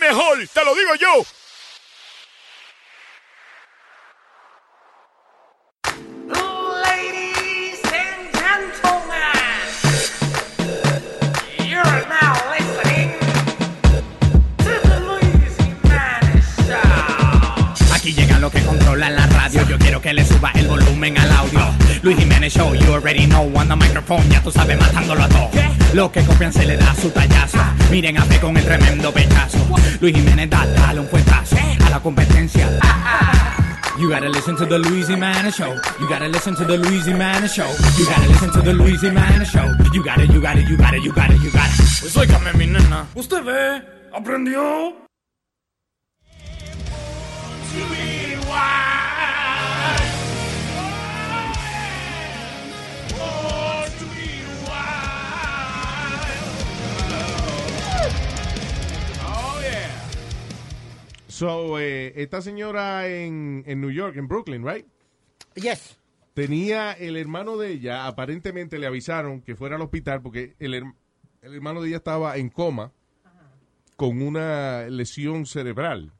mejor, te lo digo yo. Yo quiero que le suba el volumen al audio. Luis Jiménez Show, you already know. On the microphone, ya tú sabes, matándolo a todo. Los que copian se le da su tallazo. Miren a ver con el tremendo pechazo. Luis Jiménez da, dale un fuetazo a la competencia. You gotta listen to the Luis Jimenez Show. You gotta listen to the Luis Jimenez Show. You gotta listen to the Luis Jimenez Show. You gotta, you gotta, you gotta, you gotta, you gotta. Pues óigame, mi nena. ¿Usted ve? ¿Aprendió? So, eh, esta señora en, en New York, en Brooklyn, right? Yes. Tenía el hermano de ella, aparentemente le avisaron que fuera al hospital porque el, her- el hermano de ella estaba en coma con una lesión cerebral.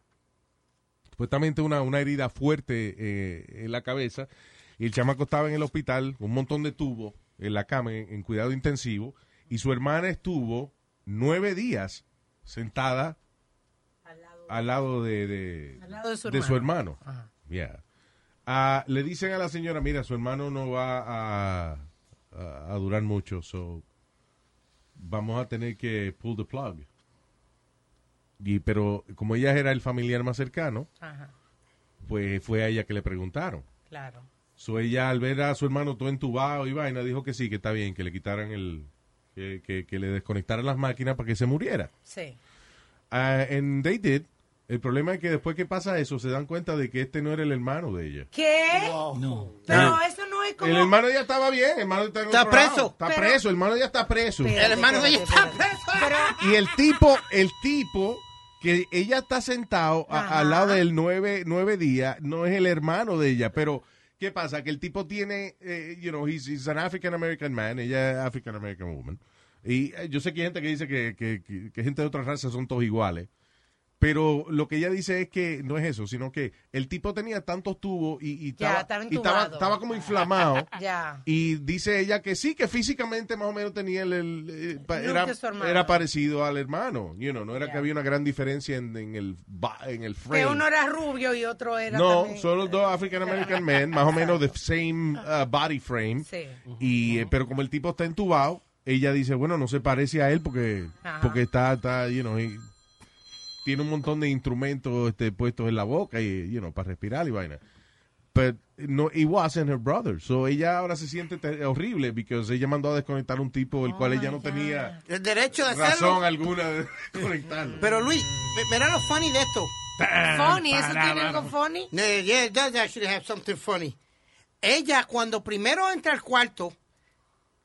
Supuestamente una, una herida fuerte eh, en la cabeza. Y el chamaco estaba en el hospital, un montón de tubos en la cama, en, en cuidado intensivo. Y su hermana estuvo nueve días sentada al lado de, de, Al lado de su su hermano. Yeah. Ah, le dicen a la señora, mira, su hermano no va a, a, a durar mucho, so vamos a tener que pull the plug. Y, pero como ella era el familiar más cercano, Ajá, pues fue a ella que le preguntaron. claro. So ella al ver a su hermano todo entubado y vaina, dijo que sí, que está bien, que le quitaran el, que, que, que le desconectaran las máquinas para que se muriera. Sí. Ah, and they did. El problema es que después que pasa eso, se dan cuenta de que este no era el hermano de ella. ¿Qué? No. Pero eso no es como... El hermano ya estaba bien, el hermano está, en Está lado. preso. Está Pero- preso, el hermano ya está preso. Espérate, El hermano de ella está preso. Y el tipo, el tipo que ella está sentado a- al lado del nueve, nueve días, no es el hermano de ella, pero ¿qué pasa? Que el tipo tiene, eh, you know, he's, he's an African American man, ella es African American woman. Y eh, yo sé que hay gente que dice que, que, que- que gente de otras razas son todos iguales. Pero lo que ella dice es que no es eso, sino que el tipo tenía tantos tubos y, y estaba, estaba y estaba, entubado. estaba como inflamado. Ya. Y dice ella que sí, que físicamente más o menos tenía el, el- eh, era, era parecido al hermano, you know, no era Ya. que había una gran diferencia en, en el en el frame. Que uno era rubio y otro era no, también- son los dos African American men, más o menos the same uh, body frame. Sí. Y eh, pero como el tipo está entubado, ella dice, bueno, no se parece a él porque Ajá. porque está está, you know, tiene un montón de instrumentos este, puestos en la boca y you know, para respirar y vaina. but no, it wasn't her brother. So ella ahora se siente te- horrible porque ella mandó a desconectar a un tipo el cual ella no tenía El derecho de hacerlo. razón alguna de conectarlo. Pero Luis, mira lo funny de esto. Funny, ¿eso tiene algo funny? Yeah, yeah, it does actually have something funny. Ella, cuando primero entra al cuarto,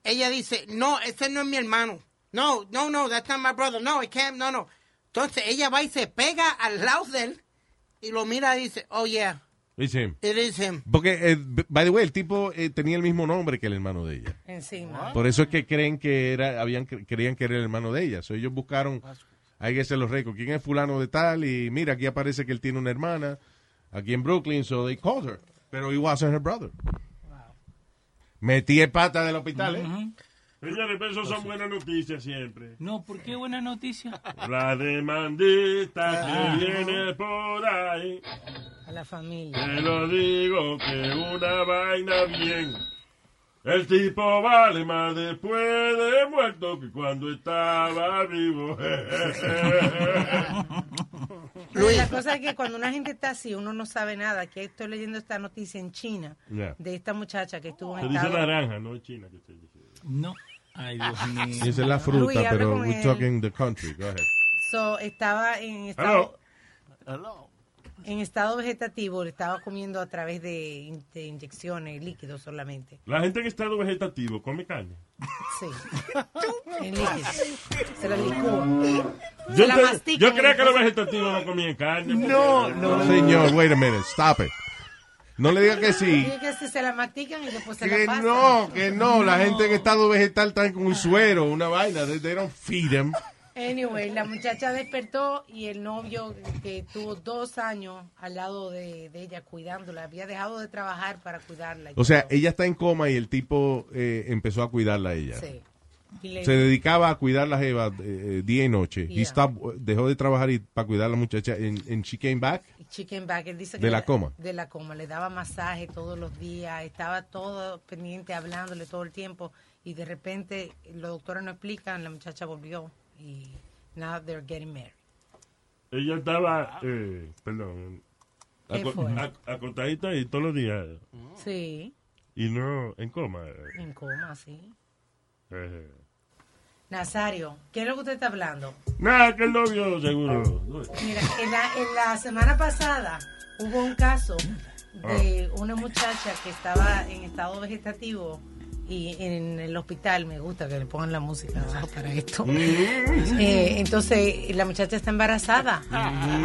ella dice, no, ese no es mi hermano. No, no, no, that's not my brother. No, I can't, no, no. Entonces ella va y se pega al lado de él y lo mira y dice, oh yeah, It's him. it is him. Porque, eh, by the way, el tipo eh, tenía el mismo nombre que el hermano de ella. Encima. Por eso es que creen que era, habían, creían que era el hermano de ella. So, ellos buscaron, hay que hacer los récords. ¿Quién es fulano de tal? Y mira, aquí aparece que él tiene una hermana, aquí en Brooklyn, so they called her. Pero it wasn't her brother. Metí el pata del hospital, ¿eh? Señores, pero eso son buenas noticias siempre. No, ¿por qué buena noticia? La demandita Ah. que viene por ahí. A la familia. Te lo digo que una vaina bien. El tipo vale más después de muerto que cuando estaba vivo. La cosa es que cuando una gente está así, uno no sabe nada. Que estoy leyendo esta noticia en China Ya. de esta muchacha que estuvo Se en dice estado... naranja, no es china que se dice. No. Ay, Dios mío. Esa es la fruta, Luis, pero we're él. talking the country. Go ahead. So, estaba en estado, Hello. en estado vegetativo, le estaba comiendo a través de, de inyecciones, líquidos solamente. La gente en estado vegetativo come carne. Sí. en líquidos. Se la licúa. Yo, Se la te- mastican yo y creía que los vegetatiivos no comían carne. No, no. Señor, wait a minute, stop it. No le diga que sí. Que si se la mastican y después se Que la pasan. no, que no. La gente en estado vegetal está con un suero, una vaina. They, they don't feed them. Anyway, la muchacha despertó y el novio que tuvo dos años al lado de, de ella cuidándola, había dejado de trabajar para cuidarla. O sea, ella está en coma y el tipo eh, empezó a cuidarla a ella. Sí. Le- Se dedicaba a cuidar la jeva eh, eh, día y noche. Yeah. He stopped- dejó de trabajar y para cuidar a la muchacha. And, and she came back. Chicken back, él dice De que la le- coma. De la coma, le daba masaje todos los días, estaba todo pendiente, hablándole todo el tiempo y de repente los doctores no explican, la muchacha volvió y now they're getting married. Ella estaba, eh, perdón, acostadita y todos los días. Sí, Y no en coma. en coma, sí. Eh, Nazario, ¿qué es lo que usted está hablando? Nada, que el novio seguro. Mira, en la, en la semana pasada hubo un caso de una muchacha que estaba en estado vegetativo y en el hospital, me gusta que le pongan la música abajo para esto. Eh, entonces, la muchacha está embarazada.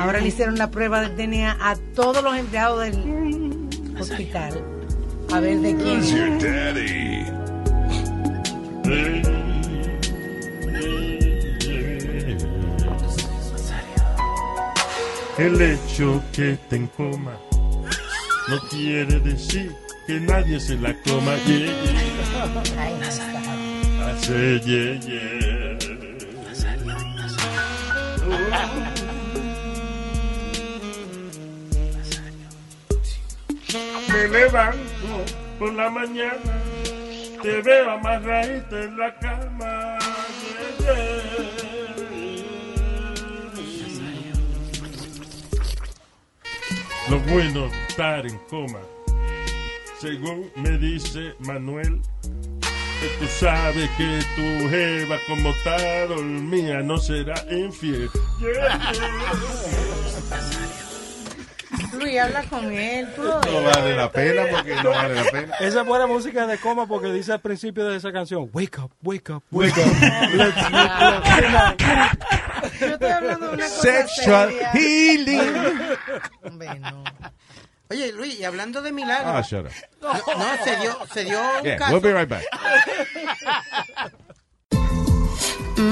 Ahora le hicieron la prueba de DNA a todos los empleados del hospital. A ver de quién. El hecho que te en coma no quiere decir que nadie se la coma. Yeah, yeah. Hace yeah, yeah. Me levanto por la mañana, te veo amarradita en la cama. Lo bueno estar en coma, según me dice Manuel, que tú sabes que tu jeva como está dormida no será infiel. Yeah, Luis, habla con él. tú No vale la pena porque no vale la pena. Esa es buena música de coma porque dice al principio de esa canción, wake up, wake up, wake up. Let's. Yo estoy hablando de una cosa Sexual seria. healing. Oye, Luis, y hablando de milagros. Ah, shut up. No, no, se dio, se dio un Yeah, caso. we'll be right back.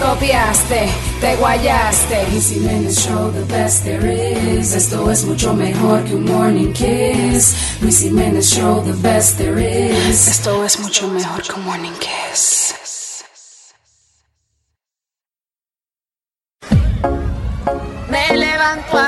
copiaste, te guayaste. Easy Minute Show, the best there is. Esto es mucho mejor que un morning kiss. Luis Jiménez Show, the best there is. Esto es mucho mejor que un morning kiss. Me levanto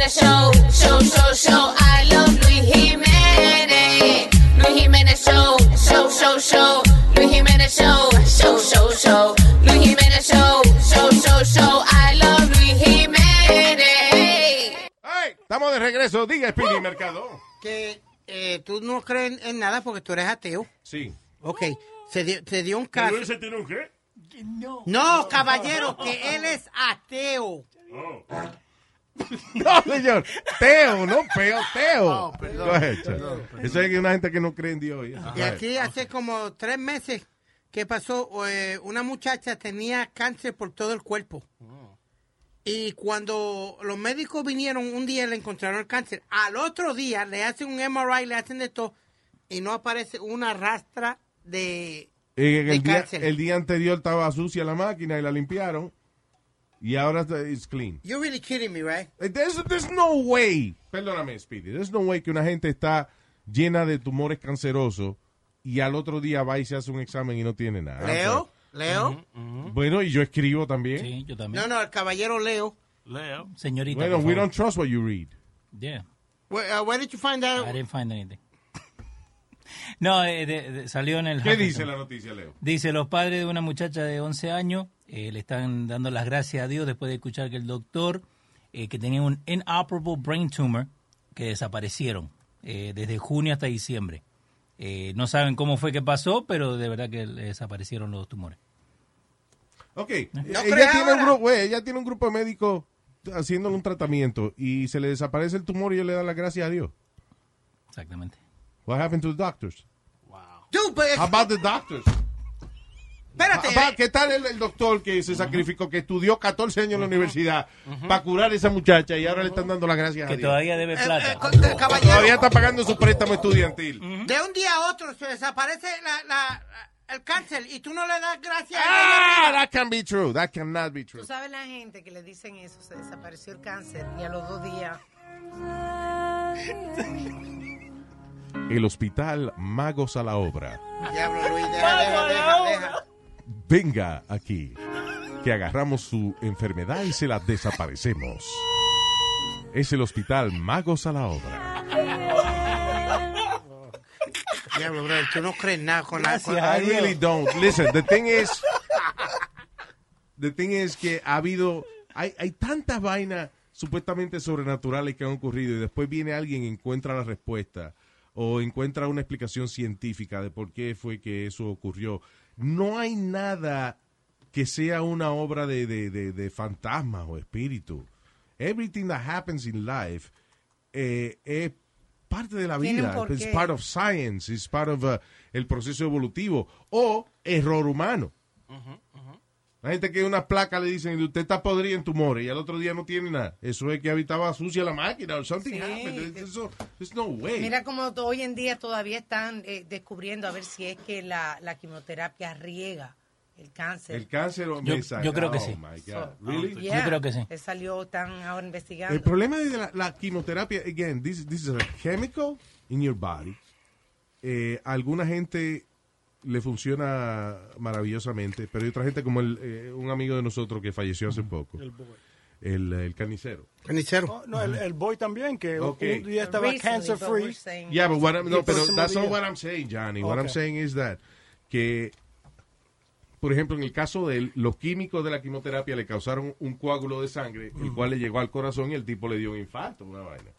Jiménez Show, show, show, show. I love Luis Jiménez. Luis Jiménez Show, show, show, show. Luis Jiménez Show, show, show, show. Luis Jiménez Show, show, show, show. I love Luis Jiménez. Estamos de regreso. Diga, Speedy Mercado. Que eh, tú no crees en nada porque tú eres ateo. Sí. Ok. Se dio, se dio un caso. ¿Pero ese tiene un qué? No, caballero, que él es ateo. No, señor. Teo, no peo, Teo. Oh, perdón. Eso es que una gente que no cree en Dios. Y aquí hace como tres meses que pasó, eh, una muchacha tenía cáncer por todo el cuerpo. Y cuando los médicos vinieron un día le encontraron el cáncer, al otro día le hacen un MRI, le hacen de esto y no aparece una rastra de, de el, día, cáncer. el día anterior estaba sucia la máquina y la limpiaron. Y ahora está it's clean. You're really kidding me, right? Eh, There's, there's no way. Perdóname, Speedy. There's no way que una gente está llena de tumores cancerosos y al otro día va y se hace un examen y no tiene nada. Leo, Leo. Bueno, y yo escribo también. Sí, yo también. No, no, el caballero Leo. Leo. Señorita. Bueno, we don't trust what you read. Yeah. Where, uh, where did you find that? I didn't find anything. No, eh, de- de- salió en el. ¿Qué Huffington. dice la noticia, Leo? Dice, los padres de una muchacha de 11 años eh, le están dando las gracias a Dios después de escuchar que el doctor, eh, que tenía un inoperable brain tumor, que desaparecieron eh, desde junio hasta diciembre. Eh, no saben cómo fue que pasó, pero de verdad que le desaparecieron los tumores. Ok. No ella, tiene un grupo, güey, ella tiene un grupo de médicos haciéndole un tratamiento y se le desaparece el tumor y ellos le dan las gracias a Dios. Exactamente. What happened to the doctors? Dude, but- How about the doctors? Espérate. About- ¿Qué tal el, el doctor que se sacrificó, que estudió 14 años en la universidad para curar a esa muchacha y ahora le están dando las gracias Que a Dios? todavía debe plata. eh, co- caballero. Todavía está pagando su préstamo estudiantil. De un día a otro se desaparece la, la- el cáncer y tú no le das gracias Ah, a ella. that can be true. That cannot be true. Tú sabes la gente que le dicen eso, se desapareció el cáncer y a los dos días. El hospital Magos a la Obra. Diablo, Luis, deja, deja, deja, deja. Venga aquí, que agarramos su enfermedad y se la desaparecemos. Es el hospital Magos a la Obra. Diablo, bro, tú no crees nada con la... con- I really don't. Listen, the thing is, the thing is que ha habido, hay, hay tantas vainas supuestamente sobrenaturales que han ocurrido y después viene alguien y encuentra la respuesta o encuentra una explicación científica de por qué fue que eso ocurrió. No hay nada que sea una obra de, de, de, de fantasmas o espíritu. Everything that happens in life eh, es parte de la vida. Es part of science, es part of uh, el proceso evolutivo o error humano. La gente que una placa le dicen, usted está podrido en tumores y al otro día no tiene nada. Eso es que habitaba sucia la máquina o something Sí. happened. Eso, there's no way. Mira cómo to- hoy en día todavía están eh, descubriendo a ver si es que la, la quimioterapia riega el cáncer. El cáncer o Yo- yo creo que Oh, sí. my So, God. Really? yeah, Yo creo que sí. salió, están ahora investigando. El problema de la, la quimioterapia, again, this, this is a chemical in your body. Eh, alguna gente le funciona maravillosamente, pero hay otra gente como el, eh, un amigo de nosotros que falleció hace poco, El boy. el, el carnicero. Carnicero. Oh, no, el, el boy también, que Ok. un día estaba Recently, cancer free. Yeah, but what I'm, no, el pero that's not what I'm saying, Johnny. What I'm Okay. saying is that que, por ejemplo, en el caso de él, los químicos de la quimioterapia le causaron un coágulo de sangre, el cual le llegó al corazón y el tipo le dio un infarto, una vaina.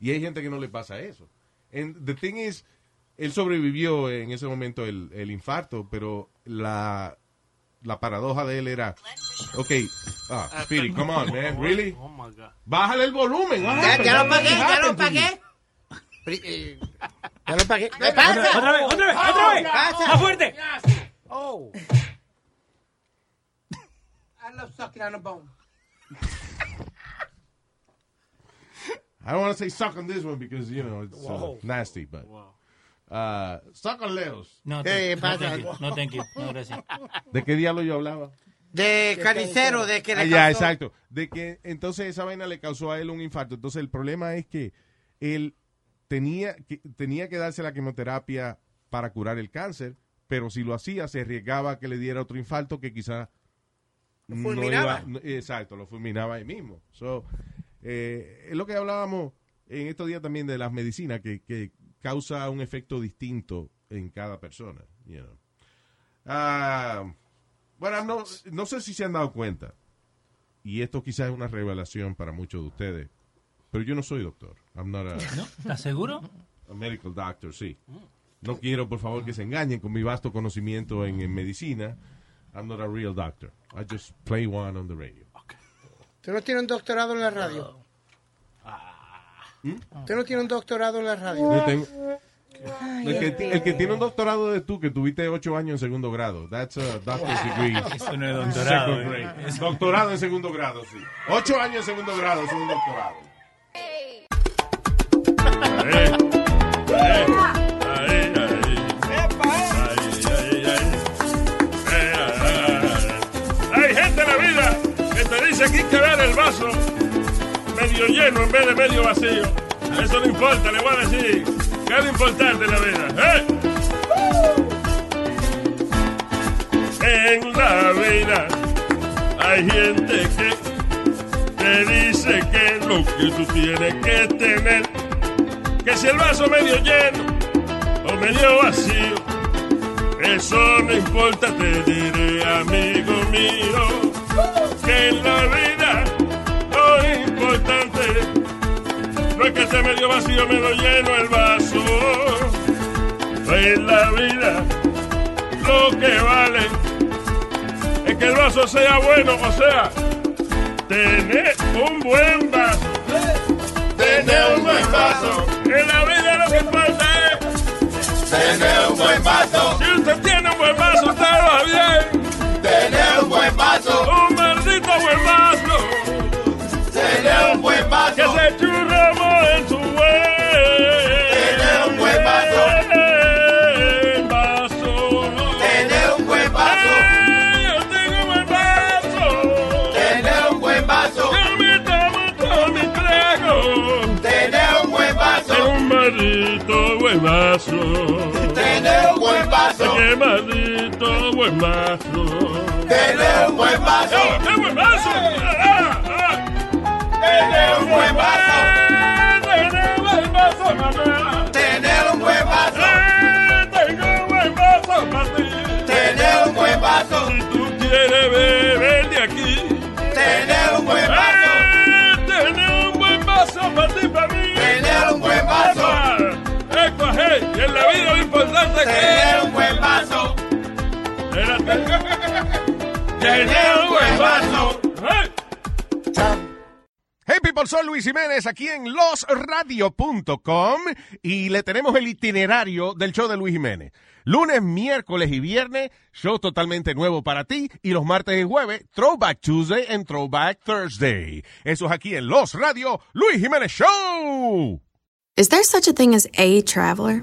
Y hay gente que no le pasa eso. And the thing is, él sobrevivió en ese momento el, el infarto, pero la, la paradoja de él era, ok, ah, Speedy, come on, man, really? Oh my God. Bájale el volumen. Ya, ya lo pagué, ya lo pagué. Eh, Ya lo pagué. ¿Qué pasa? Otra vez, otra vez, otra vez. pasa? Más fuerte. Oh. I love sucking on a bone. I don't want to say suck on this one because, you know, it's uh, nasty, but uh, suck on Leos. No, Eh, no, pasa. thank you. No, thank you. No, gracias. ¿De qué diablo yo hablaba? De carnicero, de que le Ah, ya, causó- exacto. De que entonces esa vaina le causó a él un infarto. Entonces el problema es que él tenía que, tenía que darse la quimioterapia para curar el cáncer, pero si lo hacía se arriesgaba a que le diera otro infarto que quizá Lo no fulminaba. iba- no- exacto, lo fulminaba ahí mismo. So, eh, es lo que hablábamos en estos días también de las medicinas, que, que causa un efecto distinto en cada persona. you know. Ah, bueno, no, no sé si se han dado cuenta, y esto quizás es una revelación para muchos de ustedes, pero yo no soy doctor. I'm not a, ¿Estás seguro? a medical doctor, sí. No quiero, por favor, que se engañen con mi vasto conocimiento en, en medicina. I'm not a real doctor. I just play one on the radio. ¿Tú no tienes un doctorado en la radio? ¿Tú no tienes un doctorado en la radio? Yo tengo- el, que, ti- el que tiene un doctorado de tú, que tuviste ocho años en segundo grado. That's a doctor's degree. Eso no es doctorado, eh. Doctorado en segundo grado, sí. Ocho años en segundo grado es un doctorado. Hay gente en la vida que te dice que hay que ver el vaso medio lleno en vez de medio vacío. Eso no importa, le voy a decir. ¿Qué es lo importante en la vida? ¿eh? En la vida hay gente que te dice que lo que tú tienes que tener, que si el vaso medio lleno o medio vacío, eso no importa, te diré, amigo mío, que en la vida lo importante es que esté medio vacío, medio lleno el vaso. En la vida lo que vale es que el vaso sea bueno, o sea, tener un buen vaso. Tener un buen vaso. En la vida lo que importa es tener un buen vaso. Si usted tiene un buen vaso, vaso. Tener un buen vaso. Qué maldito buen vaso. Tener un buen vaso. ¡Qué buen vaso! Ah, ah. Tener un buen vaso. Tener un buen mamá. Y en la vida lo importante que Tener un buen vaso. Tener un buen vaso. Hey people, soy Luis Jiménez aquí en losradio.com y le tenemos el itinerario del show de Luis Jiménez. Lunes, miércoles y viernes, show totalmente nuevo para ti y los martes y jueves, Throwback Tuesday and Throwback Thursday. Eso es aquí en Los Radio, Luis Jiménez Show. Is there such a thing as a traveler?